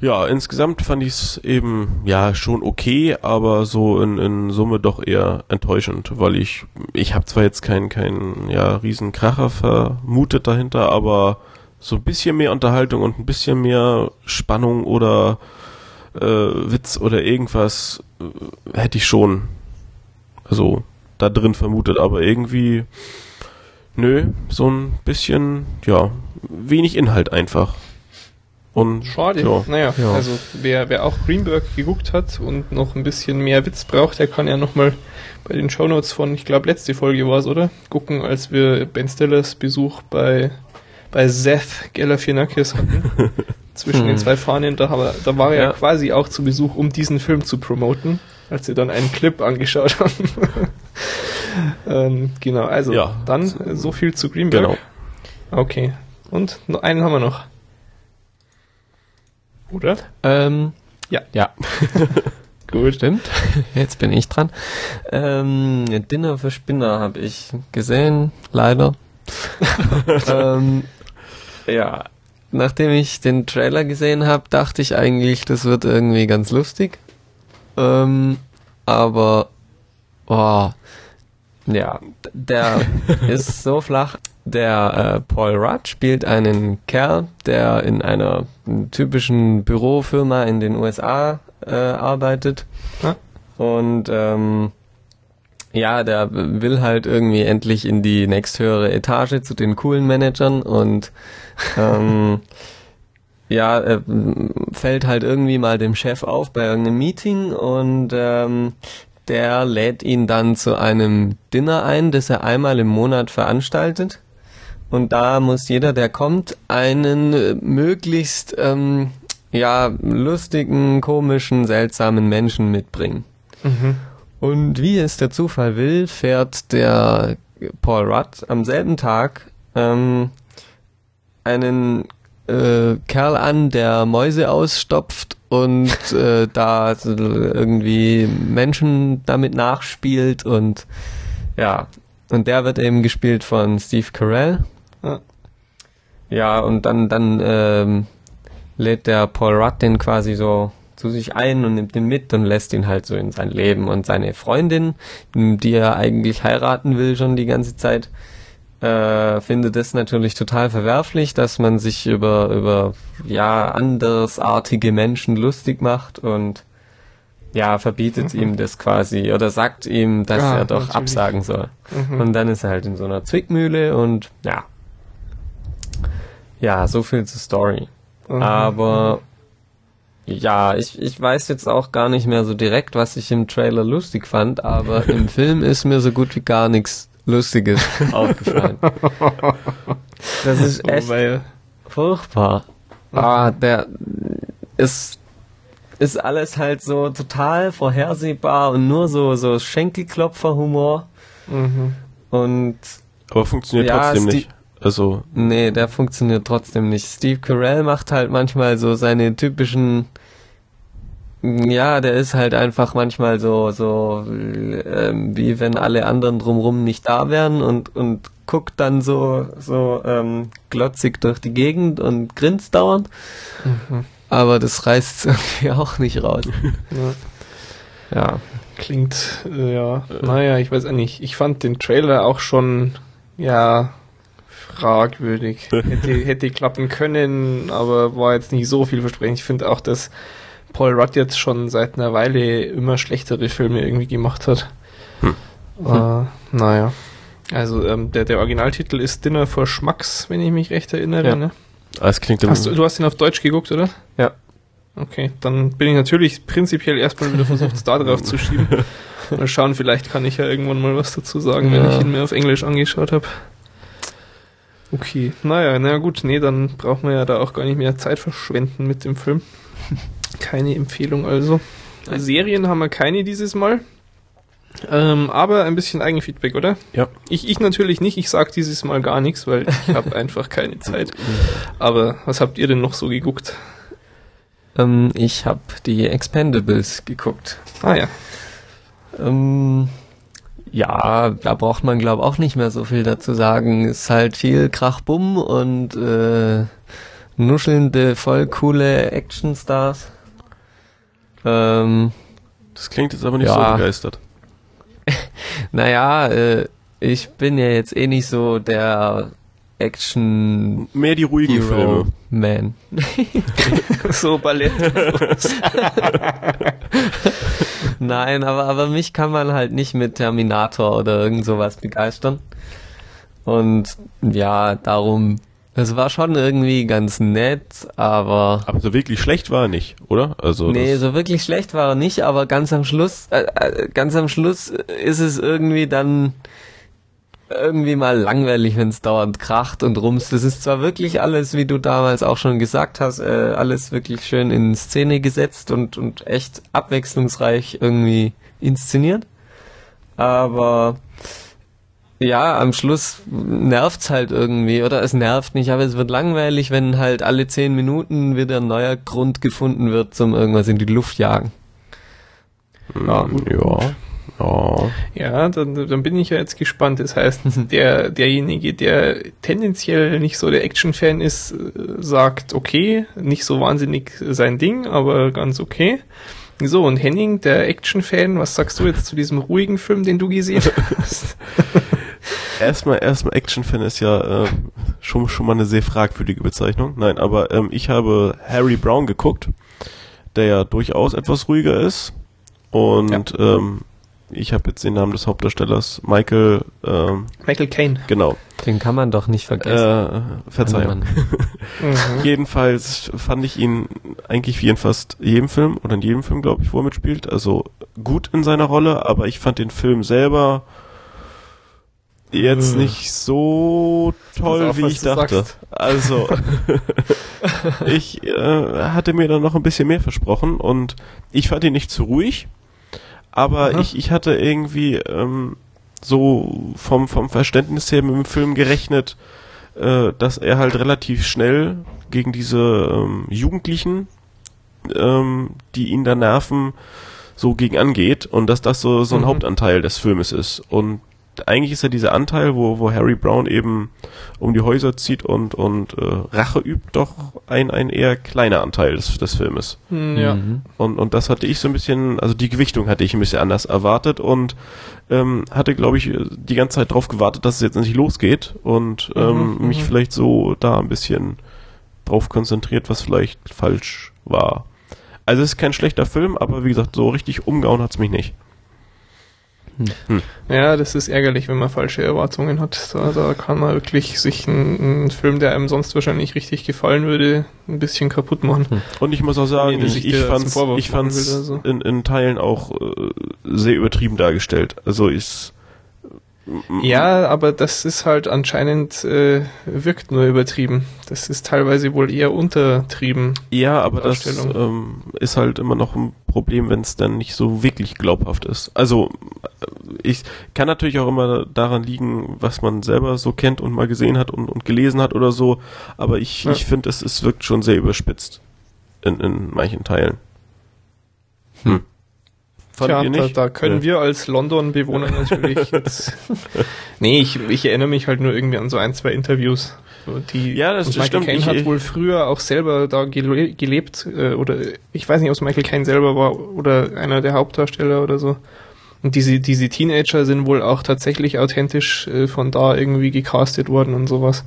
ja, insgesamt fand ich es eben ja schon okay, aber so in, in Summe doch eher enttäuschend, weil ich ich habe zwar jetzt keinen keinen ja riesen Kracher vermutet dahinter, aber so ein bisschen mehr Unterhaltung und ein bisschen mehr Spannung oder äh, Witz oder irgendwas äh, hätte ich schon also da drin vermutet, aber irgendwie nö, so ein bisschen ja wenig Inhalt einfach. Und Schade. Ja. Naja, Ja. also wer, wer auch Greenberg geguckt hat und noch ein bisschen mehr Witz braucht, der kann ja nochmal bei den Shownotes von, ich glaube, letzte Folge war es, oder? Gucken, als wir Ben Stillers Besuch bei, bei Seth Galifianakis hatten. zwischen den Hm. zwei Fahnen, da, wir, da war er ja. Quasi auch zu Besuch, um diesen Film zu promoten, als wir dann einen Clip angeschaut haben. ähm, genau, also Ja. dann äh, so viel zu Greenberg. genau. Okay. Und noch einen haben wir noch. Oder? Ähm, Ja. Ja. Gut. Stimmt. Jetzt bin ich dran. Ähm, Dinner für Spinner habe ich gesehen, leider. ähm, ja. Nachdem ich den Trailer gesehen habe, dachte ich eigentlich, das wird irgendwie ganz lustig. Ähm, aber, oh, ja, der ist so flach. Der äh, Paul Rudd spielt einen Kerl, der in einer typischen Bürofirma in den USA äh, arbeitet. Ja. Und ähm, ja, der will halt irgendwie endlich in die nächsthöhere Etage zu den coolen Managern und ähm, ja, er fällt halt irgendwie mal dem Chef auf bei irgendeinem Meeting und ähm, der lädt ihn dann zu einem Dinner ein, das er einmal im Monat veranstaltet. Und da muss jeder, der kommt, einen äh, möglichst ähm, ja lustigen, komischen, seltsamen Menschen mitbringen. Mhm. Und wie es der Zufall will, fährt der Paul Rudd am selben Tag ähm, einen äh, Kerl an, der Mäuse ausstopft und äh, da irgendwie Menschen damit nachspielt und ja, und der wird eben gespielt von Steve Carell. Ja. Ja, und dann, dann ähm, lädt der Paul Rudd den quasi so zu sich ein und nimmt ihn mit und lässt ihn halt so in sein Leben. Und seine Freundin, die er eigentlich heiraten will schon die ganze Zeit, äh, findet es natürlich total verwerflich, dass man sich über, über ja, andersartige Menschen lustig macht und ja, verbietet ihm das quasi oder sagt ihm, dass Ah, er doch natürlich. absagen soll. Mhm. Und dann ist er halt in so einer Zwickmühle und ja. Ja, so viel zur Story. Mhm. Aber ja, ich, ich weiß jetzt auch gar nicht mehr so direkt, was ich im Trailer lustig fand, aber im Film ist mir so gut wie gar nichts Lustiges aufgefallen. Das ist echt Weil, furchtbar. Ah, der ist ist alles halt so total vorhersehbar und nur so so Schenkelklopfer-Humor mhm. und Aber funktioniert Ja, trotzdem nicht. Also, Nee, der funktioniert trotzdem nicht. Steve Carell macht halt manchmal so seine typischen ja, der ist halt einfach manchmal so so ähm, wie wenn alle anderen drumrum nicht da wären und und guckt dann so so ähm, glotzig durch die Gegend und grinst dauernd. Mhm. Aber das reißt irgendwie auch nicht raus. Ja. Ja. Klingt, äh, ja, naja, ich weiß auch nicht. Ich fand den Trailer auch schon, ja, fragwürdig. hätte, hätte klappen können, aber war jetzt nicht so vielversprechend. Ich finde auch, dass Paul Rudd jetzt schon seit einer Weile immer schlechtere Filme irgendwie gemacht hat. Hm. Äh, naja. Also ähm, der, der Originaltitel ist Dinner for Schmacks, wenn ich mich recht erinnere. Ja. Ne? es klingt Hast du, du hast ihn auf Deutsch geguckt, oder? Ja. Okay, dann bin ich natürlich prinzipiell erstmal wieder versucht, es da drauf zu schieben. Mal schauen, vielleicht kann ich ja irgendwann mal was dazu sagen, wenn Ja. ich ihn mir auf Englisch angeschaut habe. Okay, naja, na gut, nee, dann brauchen wir ja da auch gar nicht mehr Zeit verschwenden mit dem Film. Keine Empfehlung also. Serien haben wir keine dieses Mal. Ähm, aber ein bisschen Eigenfeedback, oder? Ja. Ich, ich natürlich nicht. Ich sag dieses Mal gar nichts, weil ich habe einfach keine Zeit. Aber was habt ihr denn noch so geguckt? Ähm, ich habe die Expendables geguckt. Ah ja. Ähm, ja, da braucht man glaube auch nicht mehr so viel dazu sagen. Ist halt viel Krachbumm und äh, nuschelnde, voll coole Actionstars. Ähm, Das klingt jetzt aber nicht Ja. so begeistert. naja, äh, ich bin ja jetzt eh nicht so der Action Mehr die ruhigen Hero Filme. Man. so Ballett. Nein, aber, aber mich kann man halt nicht mit Terminator oder irgend sowas begeistern. Und ja, darum, es war schon irgendwie ganz nett, aber Aber so wirklich schlecht war er nicht, oder? Also nee, so wirklich schlecht war er nicht, aber ganz am Schluss, äh, äh, ganz am Schluss ist es irgendwie dann irgendwie mal langweilig, wenn es dauernd kracht und rumst. Das ist zwar wirklich alles, wie du damals auch schon gesagt hast, äh, alles wirklich schön in Szene gesetzt und, und echt abwechslungsreich irgendwie inszeniert. Aber ja, am Schluss nervt's halt irgendwie, oder es nervt nicht, aber es wird langweilig, wenn halt alle zehn Minuten wieder ein neuer Grund gefunden wird zum irgendwas in die Luft jagen. ja, ja, ja. Ja, dann, dann bin ich ja jetzt gespannt. Das heißt, der, derjenige, der tendenziell nicht so der Action-Fan ist, äh, sagt, okay, nicht so wahnsinnig sein Ding, aber ganz okay. So, und Henning, der Action-Fan, was sagst du jetzt zu diesem ruhigen Film, den du gesehen hast? Erstmal, erstmal Action-Fan ist ja äh, schon, schon mal eine sehr fragwürdige Bezeichnung. Nein, aber ähm, ich habe Harry Brown geguckt, der ja durchaus etwas ruhiger ist. Und ähm, ich habe jetzt den Namen des Hauptdarstellers, Michael, ähm, Michael Caine. genau, Den kann man doch nicht vergessen. äh, Verzeihung. Mhm. Jedenfalls fand ich ihn eigentlich wie in fast jedem Film oder in jedem Film, glaube ich, wo er mitspielt. Also gut in seiner Rolle, aber ich fand den Film selber jetzt Äh. nicht so toll, auf, wie ich dachte. sagst. Also ich äh, hatte mir dann noch ein bisschen mehr versprochen und ich fand ihn nicht zu ruhig, aber Aha. ich, ich hatte irgendwie ähm, so vom, vom Verständnis her mit dem Film gerechnet, äh, dass er halt relativ schnell gegen diese ähm, Jugendlichen, ähm, die ihn da nerven, so gegen angeht und dass das so, so ein Mhm. Hauptanteil des Filmes ist. Und eigentlich ist ja dieser Anteil, wo, wo Harry Brown eben um die Häuser zieht und, und äh, Rache übt, doch ein, ein eher kleiner Anteil des, des Filmes. Hm, Ja. Mhm. Und, und das hatte ich so ein bisschen, also die Gewichtung hatte ich ein bisschen anders erwartet und ähm, hatte, glaube ich, die ganze Zeit drauf gewartet, dass es jetzt endlich losgeht und ähm, Mhm, mich mhm. vielleicht so da ein bisschen drauf konzentriert, was vielleicht falsch war. Also es ist kein schlechter Film, aber wie gesagt, so richtig umgehauen hat's mich nicht. Ja, das ist ärgerlich, wenn man falsche Erwartungen hat. Da, da kann man wirklich sich einen, einen Film, der einem sonst wahrscheinlich richtig gefallen würde, ein bisschen kaputt machen. Und ich muss auch sagen, Nee, ich, ich fand's, ich fand's will in, in Teilen auch äh, sehr übertrieben dargestellt. Also ist Ja, aber das ist halt anscheinend, äh, wirkt nur übertrieben. Das ist teilweise wohl eher untertrieben. Ja, aber das ähm, ist halt immer noch ein Problem, wenn es dann nicht so wirklich glaubhaft ist. Also äh, ich kann natürlich auch immer daran liegen, was man selber so kennt und mal gesehen hat und, und gelesen hat oder so, aber ich, Ja. ich finde, es, es wirkt schon sehr überspitzt in, in manchen Teilen. Hm. Fand Tja, da, da können Ja. wir als London-Bewohner natürlich jetzt. nee, ich, ich erinnere mich halt nur irgendwie an so ein, zwei Interviews. Die, Ja, das- und Michael. Caine hat wohl früher auch selber da gele gelebt, äh, oder ich weiß nicht, ob es Michael Caine selber war oder einer der Hauptdarsteller oder so. Und diese, diese Teenager sind wohl auch tatsächlich authentisch äh, von da irgendwie gecastet worden und sowas.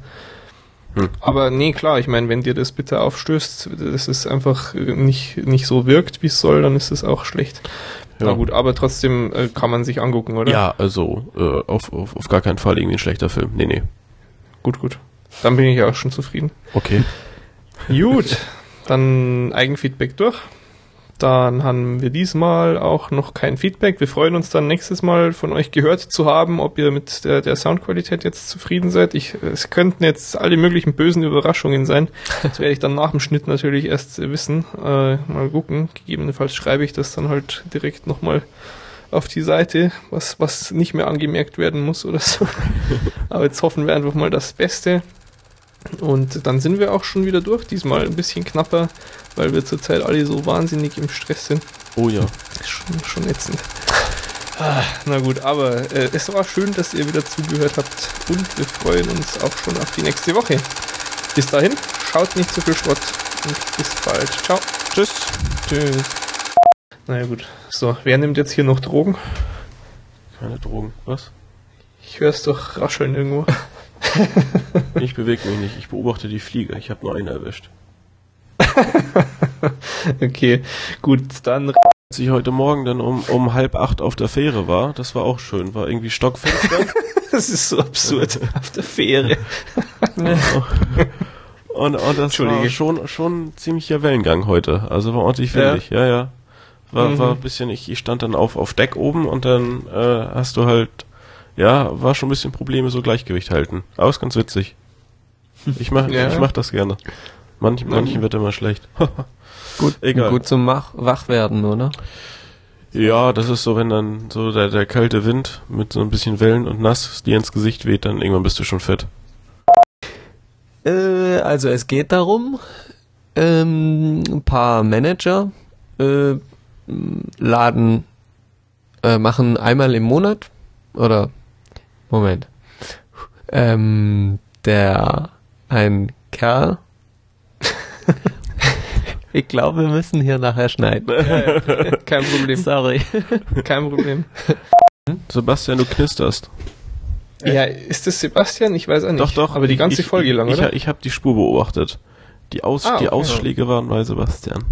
Hm. Aber nee, klar, ich meine, wenn dir das bitte aufstößt, dass es einfach äh, nicht, nicht so wirkt, wie es soll, dann ist es auch schlecht. Ja. Na gut, aber trotzdem äh, kann man sich angucken, oder? Ja, also äh, auf, auf, auf gar keinen Fall irgendwie ein schlechter Film. Nee, nee. Gut, gut. Dann bin ich ja auch schon zufrieden. Okay. Gut, dann Eigenfeedback durch. Dann haben wir diesmal auch noch kein Feedback. Wir freuen uns dann nächstes Mal von euch gehört zu haben, ob ihr mit der, der Soundqualität jetzt zufrieden seid. Ich, es könnten jetzt alle möglichen bösen Überraschungen sein. Das werde ich dann nach dem Schnitt natürlich erst wissen. Äh, mal gucken. Gegebenenfalls schreibe ich das dann halt direkt nochmal auf die Seite, was, was nicht mehr angemerkt werden muss oder so. Aber jetzt hoffen wir einfach mal das Beste. Und dann sind wir auch schon wieder durch. Diesmal ein bisschen knapper, weil wir zurzeit alle so wahnsinnig im Stress sind. Oh ja. Schon, schon ätzend. Ah, na gut, aber äh, es war schön, dass ihr wieder zugehört habt und wir freuen uns auch schon auf die nächste Woche. Bis dahin, schaut nicht zu viel Schrott und bis bald. Ciao. Tschüss. Tschüss. Naja gut. So, wer nimmt jetzt hier noch Drogen? Keine Drogen. Was? Ich höre es doch rascheln irgendwo. Ich bewege mich nicht. Ich beobachte die Fliege. Ich habe nur einen erwischt. okay, gut, dann. Als ich heute Morgen dann um, um halb acht auf der Fähre war, das war auch schön. War irgendwie stockfinster. Das ist so absurd. Auf der Fähre. und, und das war schon, schon ziemlicher Wellengang heute. Also war ordentlich windig. Ja, ja. War, Mhm. war ein bisschen, ich, ich stand dann auf, auf Deck oben und dann äh, hast du halt, ja, war schon ein bisschen Probleme, so Gleichgewicht halten. Aber ist ganz witzig. Ich mach, Ja. ich mach das gerne. Manch, manchen wird immer schlecht. Gut, Egal. gut zum Mach wach werden, oder? Ja, das ist so, wenn dann so der, der kalte Wind mit so ein bisschen Wellen und nass dir ins Gesicht weht, dann irgendwann bist du schon fett. Äh, also es geht darum, ähm, ein paar Manager äh, laden, äh, machen einmal im Monat oder Moment, ähm, der ein Kerl. ich glaube, wir müssen hier nachher schneiden. Kein Problem. Sorry. Kein Problem. Sebastian, du knisterst. Ja, ist das Sebastian? Ich weiß auch nicht. Doch, doch. Aber die ganze ich, Folge lang, ich, oder? Ich, ich habe die Spur beobachtet. Die, Aus, Ah, die okay. Ausschläge waren bei Sebastian.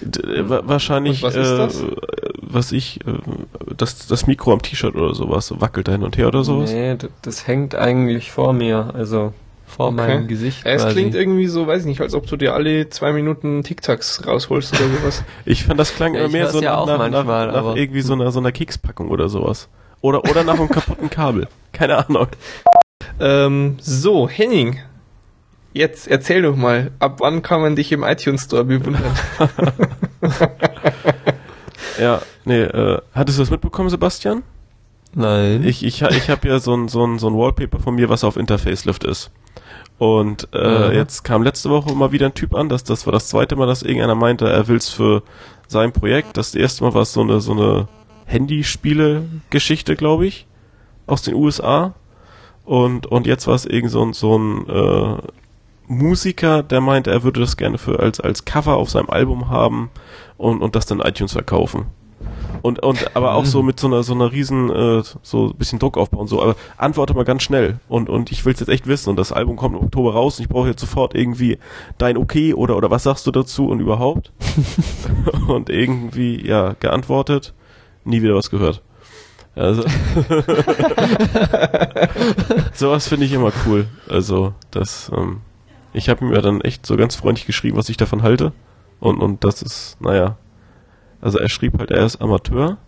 D wa- wahrscheinlich, Und was ist das? äh, was ich, äh, das, das Mikro am T-Shirt oder sowas wackelt da hin und her oder sowas. Nee, das hängt eigentlich vor mir, also vor Okay. meinem Gesicht. Es quasi. klingt irgendwie so, weiß ich nicht, als ob du dir alle zwei Minuten Tic-Tacs rausholst oder sowas. Ich fand, das klang Ja, mehr so ja nach, manchmal, nach, nach aber- irgendwie so einer, so einer Kekspackung oder sowas. Oder, oder nach einem kaputten Kabel. Keine Ahnung. ähm, so, Henning. Jetzt erzähl doch mal, ab wann kann man dich im iTunes Store bewundern? Ja, nee, äh, hattest du das mitbekommen, Sebastian? Nein. Ich, ich, ich habe ja so ein, so, ein, so ein Wallpaper von mir, was auf Interfacelift ist. Und äh, Aha. jetzt kam letzte Woche mal wieder ein Typ an, das, das war das zweite Mal, dass irgendeiner meinte, er will's für sein Projekt. Das erste Mal war es so eine, so eine Handyspiele-Geschichte, glaube ich, aus den USA. Und, und jetzt war es irgend so ein, so ein äh, Musiker, der meinte, er würde das gerne für als, als Cover auf seinem Album haben und, und das dann iTunes verkaufen. Und, und aber auch so mit so einer so einer riesen äh, so ein bisschen Druck aufbauen so. Aber antworte mal ganz schnell. Und und ich will's jetzt echt wissen. Und das Album kommt im Oktober raus und ich brauche jetzt sofort irgendwie dein Okay oder oder was sagst du dazu und überhaupt? Und irgendwie ja geantwortet. Nie wieder was gehört. Also sowas finde ich immer cool. Also das ähm, ich habe ihm ja dann echt so ganz freundlich geschrieben was ich davon halte und und das ist naja also er schrieb halt, er ist Amateur,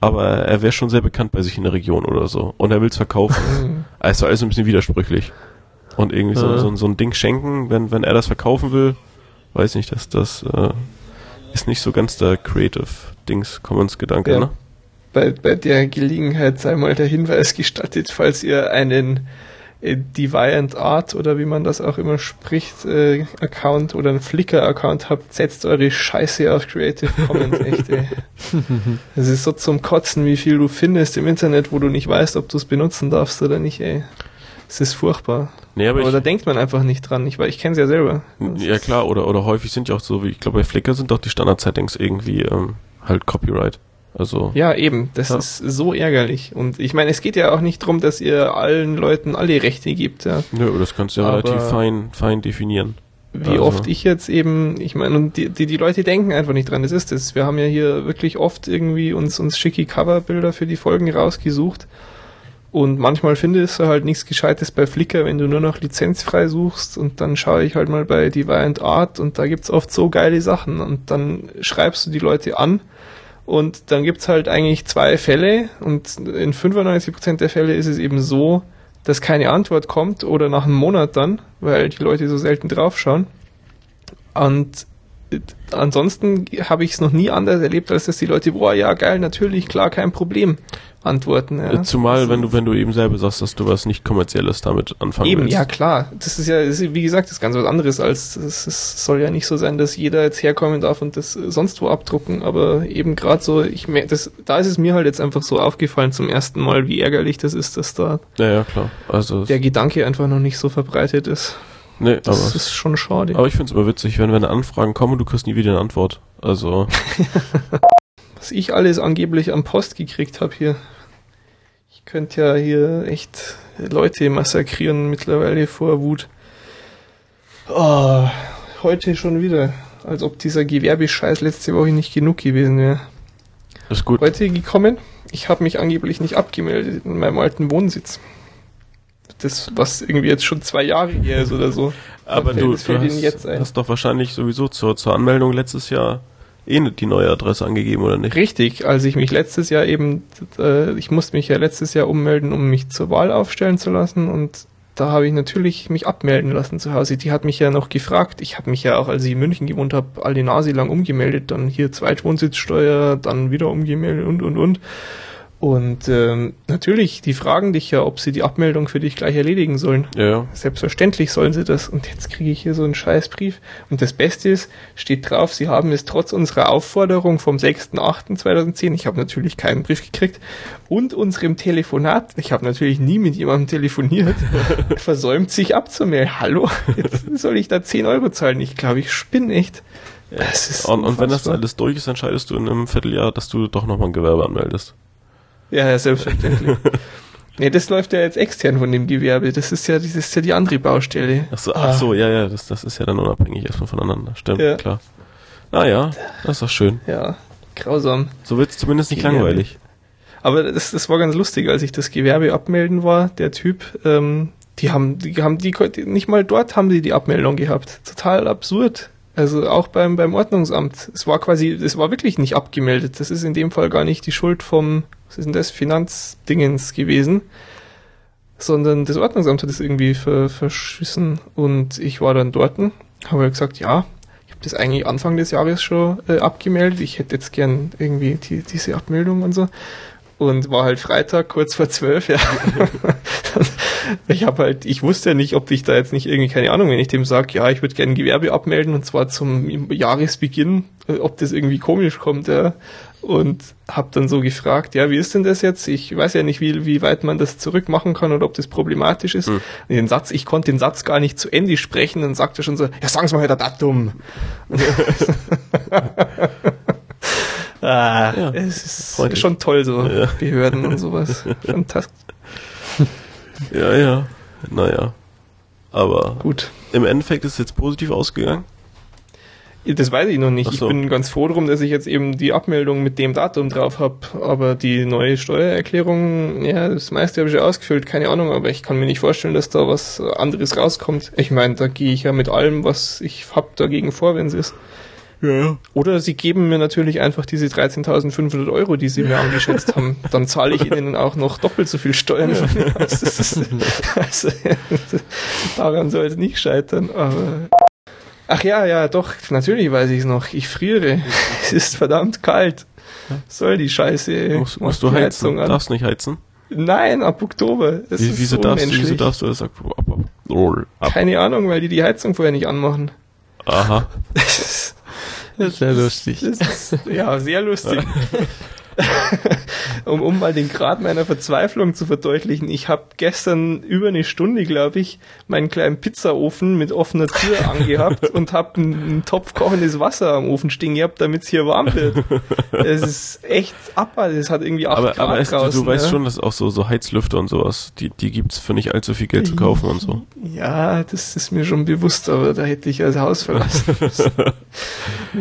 aber er wäre schon sehr bekannt bei sich in der Region oder so. Und er will's verkaufen. also alles ein bisschen widersprüchlich. Und irgendwie so, Ja. so, so ein Ding schenken, wenn, wenn er das verkaufen will, weiß nicht, dass das äh, ist nicht so ganz der Creative Dings Commons Gedanke, Ja. ne? bei, bei der Gelegenheit sei mal der Hinweis gestattet, falls ihr einen äh, Deviant Art oder wie man das auch immer spricht, äh, Account oder einen Flickr-Account habt, setzt eure Scheiße auf Creative Commons, echt, ey. Es ist so zum Kotzen, wie viel du findest im Internet, wo du nicht weißt, ob du es benutzen darfst oder nicht, ey. Es ist furchtbar. Nee, aber Aber, ich, da denkt man einfach nicht dran. Ich, weil ich kenne es ja selber. Das ja klar, oder, oder häufig sind ja auch so, wie ich glaube bei Flickr sind doch die Standard-Settings irgendwie ähm, halt Copyright. Also Ja, eben. Das Ja. ist so ärgerlich. Und ich meine, es geht ja auch nicht darum, dass ihr allen Leuten alle Rechte gibt. Ja. nö, das kannst du ja Aber- relativ fein, fein definieren. Wie Also- oft ich jetzt eben, ich meine, und die, die, die Leute denken einfach nicht dran, das ist es. Wir haben ja hier wirklich oft irgendwie uns, uns schicke Coverbilder für die Folgen rausgesucht. Und manchmal findest du halt nichts Gescheites bei Flickr, wenn du nur noch lizenzfrei suchst und dann schaue ich halt mal bei Deviant Art und da gibt's oft so geile Sachen und dann schreibst du die Leute an und dann gibt's halt eigentlich zwei Fälle und in 95% der Fälle ist es eben so, dass keine Antwort kommt oder nach einem Monat dann, weil die Leute so selten draufschauen. Und ansonsten habe ich es noch nie anders erlebt, als dass die Leute, boah, ja, geil, natürlich, klar, kein Problem, antworten. Ja. Zumal, also, wenn du, wenn du eben selber sagst, dass du was nicht kommerzielles damit anfangen eben, willst. ja, klar. Das ist ja, das ist, wie gesagt, das ist ganz was anderes als, es soll ja nicht so sein, dass jeder jetzt herkommen darf und das sonst wo abdrucken, aber eben gerade so, ich das, da ist es mir halt jetzt einfach so aufgefallen zum ersten Mal, wie ärgerlich das ist, dass da ja, ja, klar. Also der Gedanke einfach noch nicht so verbreitet ist. Nee, das ist schon schade. Aber ich finde es immer witzig, wenn, wenn Anfragen kommen, du kriegst nie wieder eine Antwort. Also. Was ich alles angeblich am Post gekriegt habe hier. Ich könnte ja hier echt Leute massakrieren mittlerweile vor Wut. Oh, heute schon wieder. Als ob dieser Gewerbescheiß letzte Woche nicht genug gewesen wäre. Ist gut. Heute gekommen. Ich habe mich angeblich nicht abgemeldet in meinem alten Wohnsitz das, was irgendwie jetzt schon zwei Jahre her ist oder so. Aber du, du hast, hast, doch wahrscheinlich sowieso zur, zur Anmeldung letztes Jahr eh die neue Adresse angegeben, oder nicht? Richtig, als ich mich letztes Jahr eben, äh, ich musste mich ja letztes Jahr ummelden, um mich zur Wahl aufstellen zu lassen und da habe ich natürlich mich abmelden lassen zu Hause. Die hat mich ja noch gefragt. Ich habe mich ja auch, als ich in München gewohnt habe, all die Nase lang umgemeldet. Dann hier Zweitwohnsitzsteuer, dann wieder umgemeldet und, und, und. Und ähm, natürlich, die fragen dich ja, ob sie die Abmeldung für dich gleich erledigen sollen. Ja. Selbstverständlich sollen sie das. Und jetzt kriege ich hier so einen Scheißbrief. Und das Beste ist, steht drauf, sie haben es trotz unserer Aufforderung vom 6.8.2010, ich habe natürlich keinen Brief gekriegt, und unserem Telefonat, ich habe natürlich nie mit jemandem telefoniert, versäumt sich abzumelden. Hallo, jetzt soll ich da 10 Euro zahlen. Ich glaube, ich spinne echt. Ja. und, und wenn das alles durch ist, entscheidest du in einem Vierteljahr, dass du doch nochmal ein Gewerbe anmeldest. Ja, ja, selbstverständlich. nee, das läuft ja jetzt extern von dem Gewerbe. Das ist ja, das ist ja die andere Baustelle. Ach so, ach so ja, ja, das, das ist ja dann unabhängig erstmal voneinander. Stimmt, ja. klar. Naja, das ist doch schön. Ja, grausam. So wird's zumindest nicht Gewerbe. langweilig. Aber das, das war ganz lustig, als ich das Gewerbe abmelden war, der Typ, ähm, die haben, die haben die, nicht mal dort haben die die Abmeldung gehabt. Total absurd. Also auch beim, beim Ordnungsamt. Es war quasi, es war wirklich nicht abgemeldet. Das ist in dem Fall gar nicht die Schuld vom, was ist denn das, Finanzdingens gewesen, sondern das Ordnungsamt hat es irgendwie ver, verschissen und ich war dann dort, habe halt gesagt, ja, ich habe das eigentlich Anfang des Jahres schon äh, abgemeldet, ich hätte jetzt gern irgendwie die, diese Abmeldung und so und war halt Freitag kurz vor zwölf, ja. ich habe halt, ich wusste ja nicht, ob ich da jetzt nicht irgendwie, keine Ahnung, wenn ich dem sage, ja, ich würde gerne Gewerbe abmelden und zwar zum Jahresbeginn, äh, ob das irgendwie komisch kommt, ja und habe dann so gefragt, ja, wie ist denn das jetzt? Ich weiß ja nicht, wie, wie weit man das zurückmachen kann oder ob das problematisch ist. Hm. Den Satz, ich konnte den Satz gar nicht zu Ende sprechen, dann sagte er schon so, ja, sagen Sie mal wieder Datum. ah, ja, es ist freundlich. schon toll, so ja. Behörden und sowas. Fantastisch. Ja, ja. Naja. Aber gut. Im Endeffekt ist es jetzt positiv ausgegangen. Das weiß ich noch nicht. So. Ich bin ganz froh darum, dass ich jetzt eben die Abmeldung mit dem Datum drauf habe. Aber die neue Steuererklärung, ja, das meiste habe ich schon ausgefüllt, keine Ahnung, aber ich kann mir nicht vorstellen, dass da was anderes rauskommt. Ich meine, da gehe ich ja mit allem, was ich hab, dagegen vor, wenn es ist. Ja. Oder sie geben mir natürlich einfach diese 13.500 Euro, die sie mir angeschätzt haben. Dann zahle ich ihnen auch noch doppelt so viel Steuern. Ja. also, daran soll es nicht scheitern. Aber Ach ja, ja, doch, natürlich weiß ich es noch. Ich friere. es ist verdammt kalt. Soll die Scheiße. Musst, musst du heizen? An. Darfst nicht heizen? Nein, ab Oktober. Das Wie, wieso, so darfst du, wieso darfst du das ab, ab, ab, ab, Keine Ahnung, weil die die Heizung vorher nicht anmachen. Aha. Das ist sehr lustig. Ist, ja, sehr lustig. um, um mal den Grad meiner Verzweiflung zu verdeutlichen, ich habe gestern über eine Stunde, glaube ich, meinen kleinen Pizzaofen mit offener Tür angehabt und habe einen, Topf kochendes Wasser am Ofen stehen gehabt, damit es hier warm wird. Es ist echt abartig. Es hat irgendwie 8 aber, Grad aber es, draußen, du, weißt schon, dass auch so, so Heizlüfter und sowas, die, die gibt's für nicht allzu viel Geld zu kaufen und so. Ja, das ist mir schon bewusst, aber da hätte ich das Haus verlassen müssen.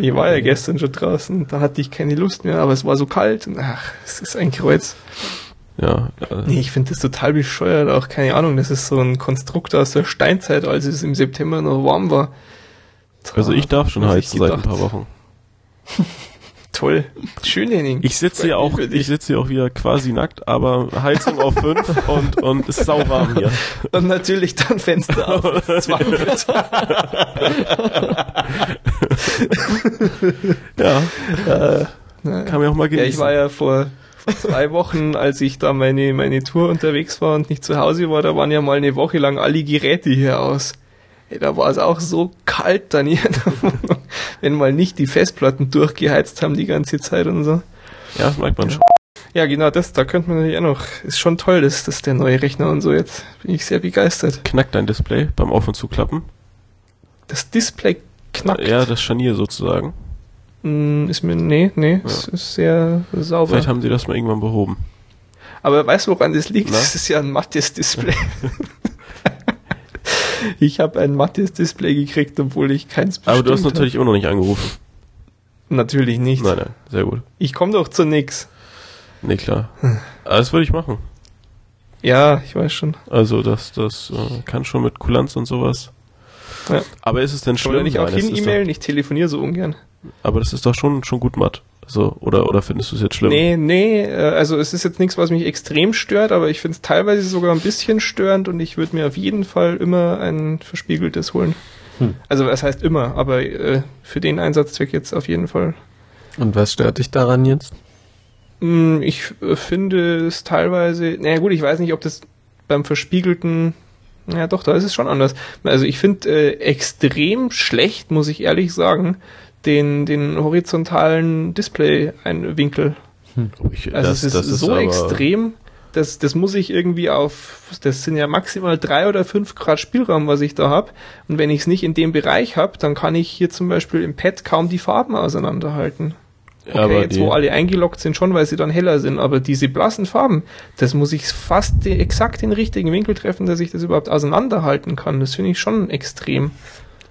ich war ja gestern schon draußen, da hatte ich keine Lust mehr, aber es war so kalt ach, es ist ein Kreuz. Ja. Äh, Nee, ich finde das total bescheuert, auch keine Ahnung, das ist so ein Konstrukt aus der Steinzeit, als es im September noch warm war. also ich darf schon heizen seit ein paar Wochen. Toll. Schön, Henning. Ich sitze hier auch, ich sitze hier auch wieder quasi nackt, aber Heizung auf 5 und, und ist sauwarm hier. Und natürlich dann Fenster auf. Ja, Äh, kann man auch mal ja, genießen. ich war ja vor, vor zwei Wochen, als ich da meine, meine Tour unterwegs war und nicht zu Hause war, da waren ja mal eine Woche lang alle Geräte hier aus. Ey, da war es auch so kalt dann hier in der Wohnung, wenn mal nicht die Festplatten durchgeheizt haben die ganze Zeit und so. ja, das merkt man schon. Ja, genau, das, da könnte man natürlich auch noch, ist schon toll, dass das der neue Rechner und so jetzt, bin ich sehr begeistert. Knackt dein Display beim Auf- und Zuklappen? Das Display knackt. Ja, das Scharnier sozusagen. Mm, Ist mir, nee, nee, es ist sehr sauber. Vielleicht haben sie das mal irgendwann behoben. Aber weißt du, woran das liegt? Na? Das ist ja ein mattes Display. ich habe ein mattes Display gekriegt, obwohl ich keins Aber du hast natürlich immer noch nicht angerufen. Natürlich nicht. Nein, nein, sehr gut. Ich komme doch zu nix. Nee, klar. Aber das würde ich machen. Ja, ich weiß schon. Also das, das äh, kann schon mit Kulanz und sowas. Ja. Aber ist es denn schlimm? nicht auch hin ist E-Mailen? Ich telefoniere so ungern. Aber das ist doch schon, schon gut matt. Also, oder, oder findest du es jetzt schlimm? Nee, nee, äh, also es ist jetzt nichts, was mich extrem stört, aber ich finde es teilweise sogar ein bisschen störend und ich würde mir auf jeden Fall immer ein verspiegeltes holen. Hm. Also was heißt immer, aber äh, für den Einsatzzweck jetzt auf jeden Fall. Und was stört dich daran jetzt? Mm, Ich äh, finde es teilweise, naja gut, ich weiß nicht, ob das beim verspiegelten, ja doch, da ist es schon anders. Also ich finde äh, extrem schlecht, muss ich ehrlich sagen, den, den horizontalen Display-Winkel. Oh, ich- Also das- es ist das so extrem, das, das muss ich irgendwie auf, das sind ja maximal drei oder fünf Grad Spielraum, was ich da habe. Und wenn ich es nicht in dem Bereich habe, dann kann ich hier zum Beispiel im Pad kaum die Farben auseinanderhalten. Okay, aber jetzt die, wo alle eingeloggt sind schon, weil sie dann heller sind, aber diese blassen Farben, das muss ich fast de- exakt den richtigen Winkel treffen, dass ich das überhaupt auseinanderhalten kann. Das finde ich schon extrem.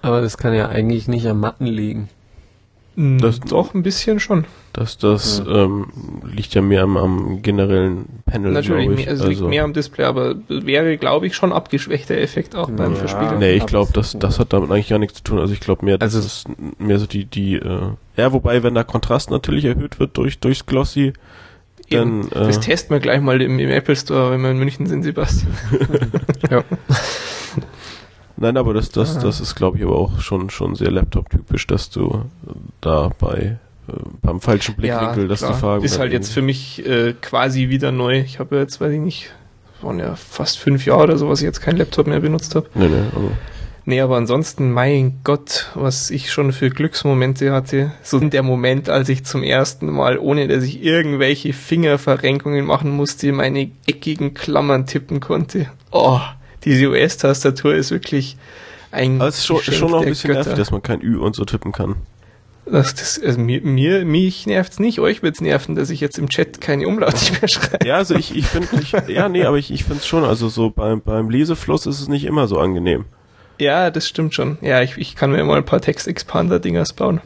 Aber das kann ja eigentlich nicht am Matten liegen. Das- Doch, ein bisschen schon. das, das ähm, liegt ja mehr am, am generellen Panel, Natürlich, ich. es liegt mehr am Display, aber wäre, glaube ich, schon abgeschwächter Effekt auch beim Ja. Verspiegeln. Nee, ich glaube, das, das hat damit eigentlich gar nichts zu tun. Also ich glaube mehr, das Also- ist mehr so die, die, äh, ja, wobei, wenn der Kontrast natürlich erhöht wird durch, durchs Glossy, Eben. dann, äh, Das testen wir gleich mal im, im Apple Store, wenn wir in München sind, Sebastian. Ja. nein, aber das, das, Ah. das ist, glaube ich, aber auch schon, schon sehr Laptop-typisch, dass du da bei, äh, beim falschen Blickwinkel, dass klar. die Farben. Ist halt jetzt für mich äh, quasi wieder neu. Ich habe ja jetzt, weiß ich nicht, waren ja fast fünf Jahre oder so, was ich jetzt keinen Laptop mehr benutzt habe. Nee, nee, also, Nee, aber ansonsten, mein Gott, was ich schon für Glücksmomente hatte. So der Moment, als ich zum ersten Mal, ohne dass ich irgendwelche Fingerverrenkungen machen musste, meine eckigen Klammern tippen konnte. Oh, diese US-Tastatur ist wirklich ein es ist schon, schon noch ein bisschen nervig, Götter. dass man kein Ü und so tippen kann. Das, das, also mir, mir, mich nervt's nicht, euch wird's nerven, dass ich jetzt im Chat keine Umlaute mehr schreibe. Ja, also ich, ich finde, ja, nee, aber ich, ich finde es schon, also so beim, beim Lesefluss ist es nicht immer so angenehm. Ja, das stimmt schon. Ja, ich, ich kann mir mal ein paar Text-Expander-Dingers bauen.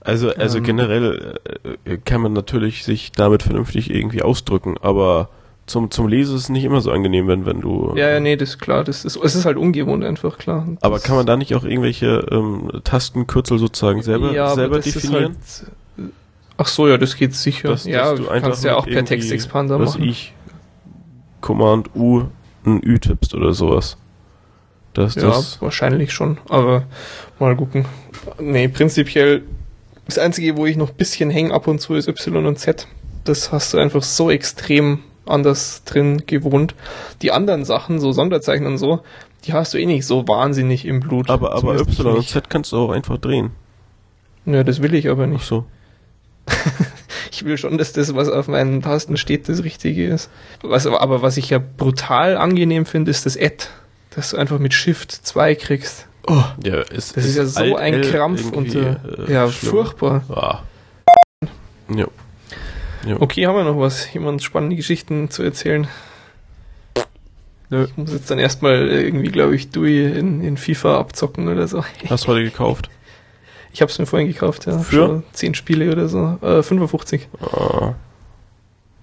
Also, also Ähm. generell äh, kann man natürlich sich damit vernünftig irgendwie ausdrücken, aber zum, zum Lesen ist es nicht immer so angenehm, wenn, wenn du. Ja, ja, nee, das ist klar. Das ist, es ist halt ungewohnt einfach, klar. Aber Das- kann man da nicht auch irgendwelche ähm, Tastenkürzel sozusagen selber, ja, aber selber definieren? Halt, ach so, ja, das geht sicher. Dass- ja, dass du kannst ja auch per Text-Expander machen. ich Command U ein Ü tippst oder sowas. Dass Ja, das wahrscheinlich schon. Aber mal gucken. Nee, prinzipiell das Einzige, wo ich noch ein bisschen hänge ab und zu, ist Y und Z. Das hast du einfach so extrem anders drin gewohnt. Die anderen Sachen, so Sonderzeichen und so, die hast du eh nicht so wahnsinnig im Blut. aber, aber Zumindest Y und. Z kannst du auch einfach drehen. Ja, das will ich aber Ach nicht. so. Ich will schon, dass das, was auf meinen Tasten steht, das Richtige ist. Was, aber was ich ja brutal angenehm finde, ist das Add. Dass du einfach mit Shift 2 kriegst. Oh, Ja, ist, das ist ja so ein Krampf irgendwie, unter. äh, ja, schlimm. furchtbar. Ah. Ja. Ja. Okay, haben wir noch was? Jemand spannende Geschichten zu erzählen? Nö. Ich muss jetzt dann erstmal irgendwie, glaube ich, Dui in, in FIFA abzocken oder so. Hast du heute gekauft? Ich habe es mir vorhin gekauft, ja. Für? 10 Spiele oder so. Äh, 55. Ah.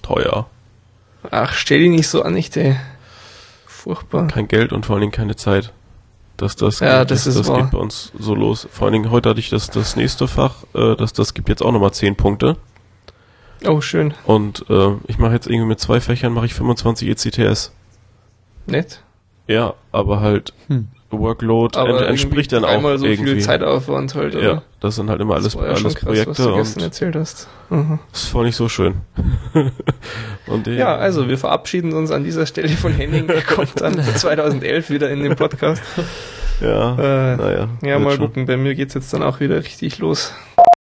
Teuer. Ach, stell dich nicht so an, nicht, ey. Furchtbar. Kein Geld und vor allen Dingen keine Zeit. Das, das, Ja, geht, das das, das wahr. geht bei uns so los. Vor allen Dingen heute hatte ich das, das nächste Fach, äh, das, das gibt jetzt auch nochmal 10 Punkte. Oh, schön. Und äh, ich mache jetzt irgendwie mit zwei Fächern mache ich 25 ECTS. Nett. Ja, aber halt Hm. Workload Aber ent, entspricht dann irgendwie auch einmal so irgendwie. viel Zeitaufwand halt, oder? ja, das sind halt immer alles, das war ja alles schon krass, was Projekte du gestern und erzählt hast. Mhm. das ist voll nicht so schön. und Ja, also wir verabschieden uns an dieser Stelle von Henning. Er kommt dann 2011 wieder in den Podcast. ja, Äh, naja. ja, mal schon. gucken. Bei mir geht's jetzt dann auch wieder richtig los.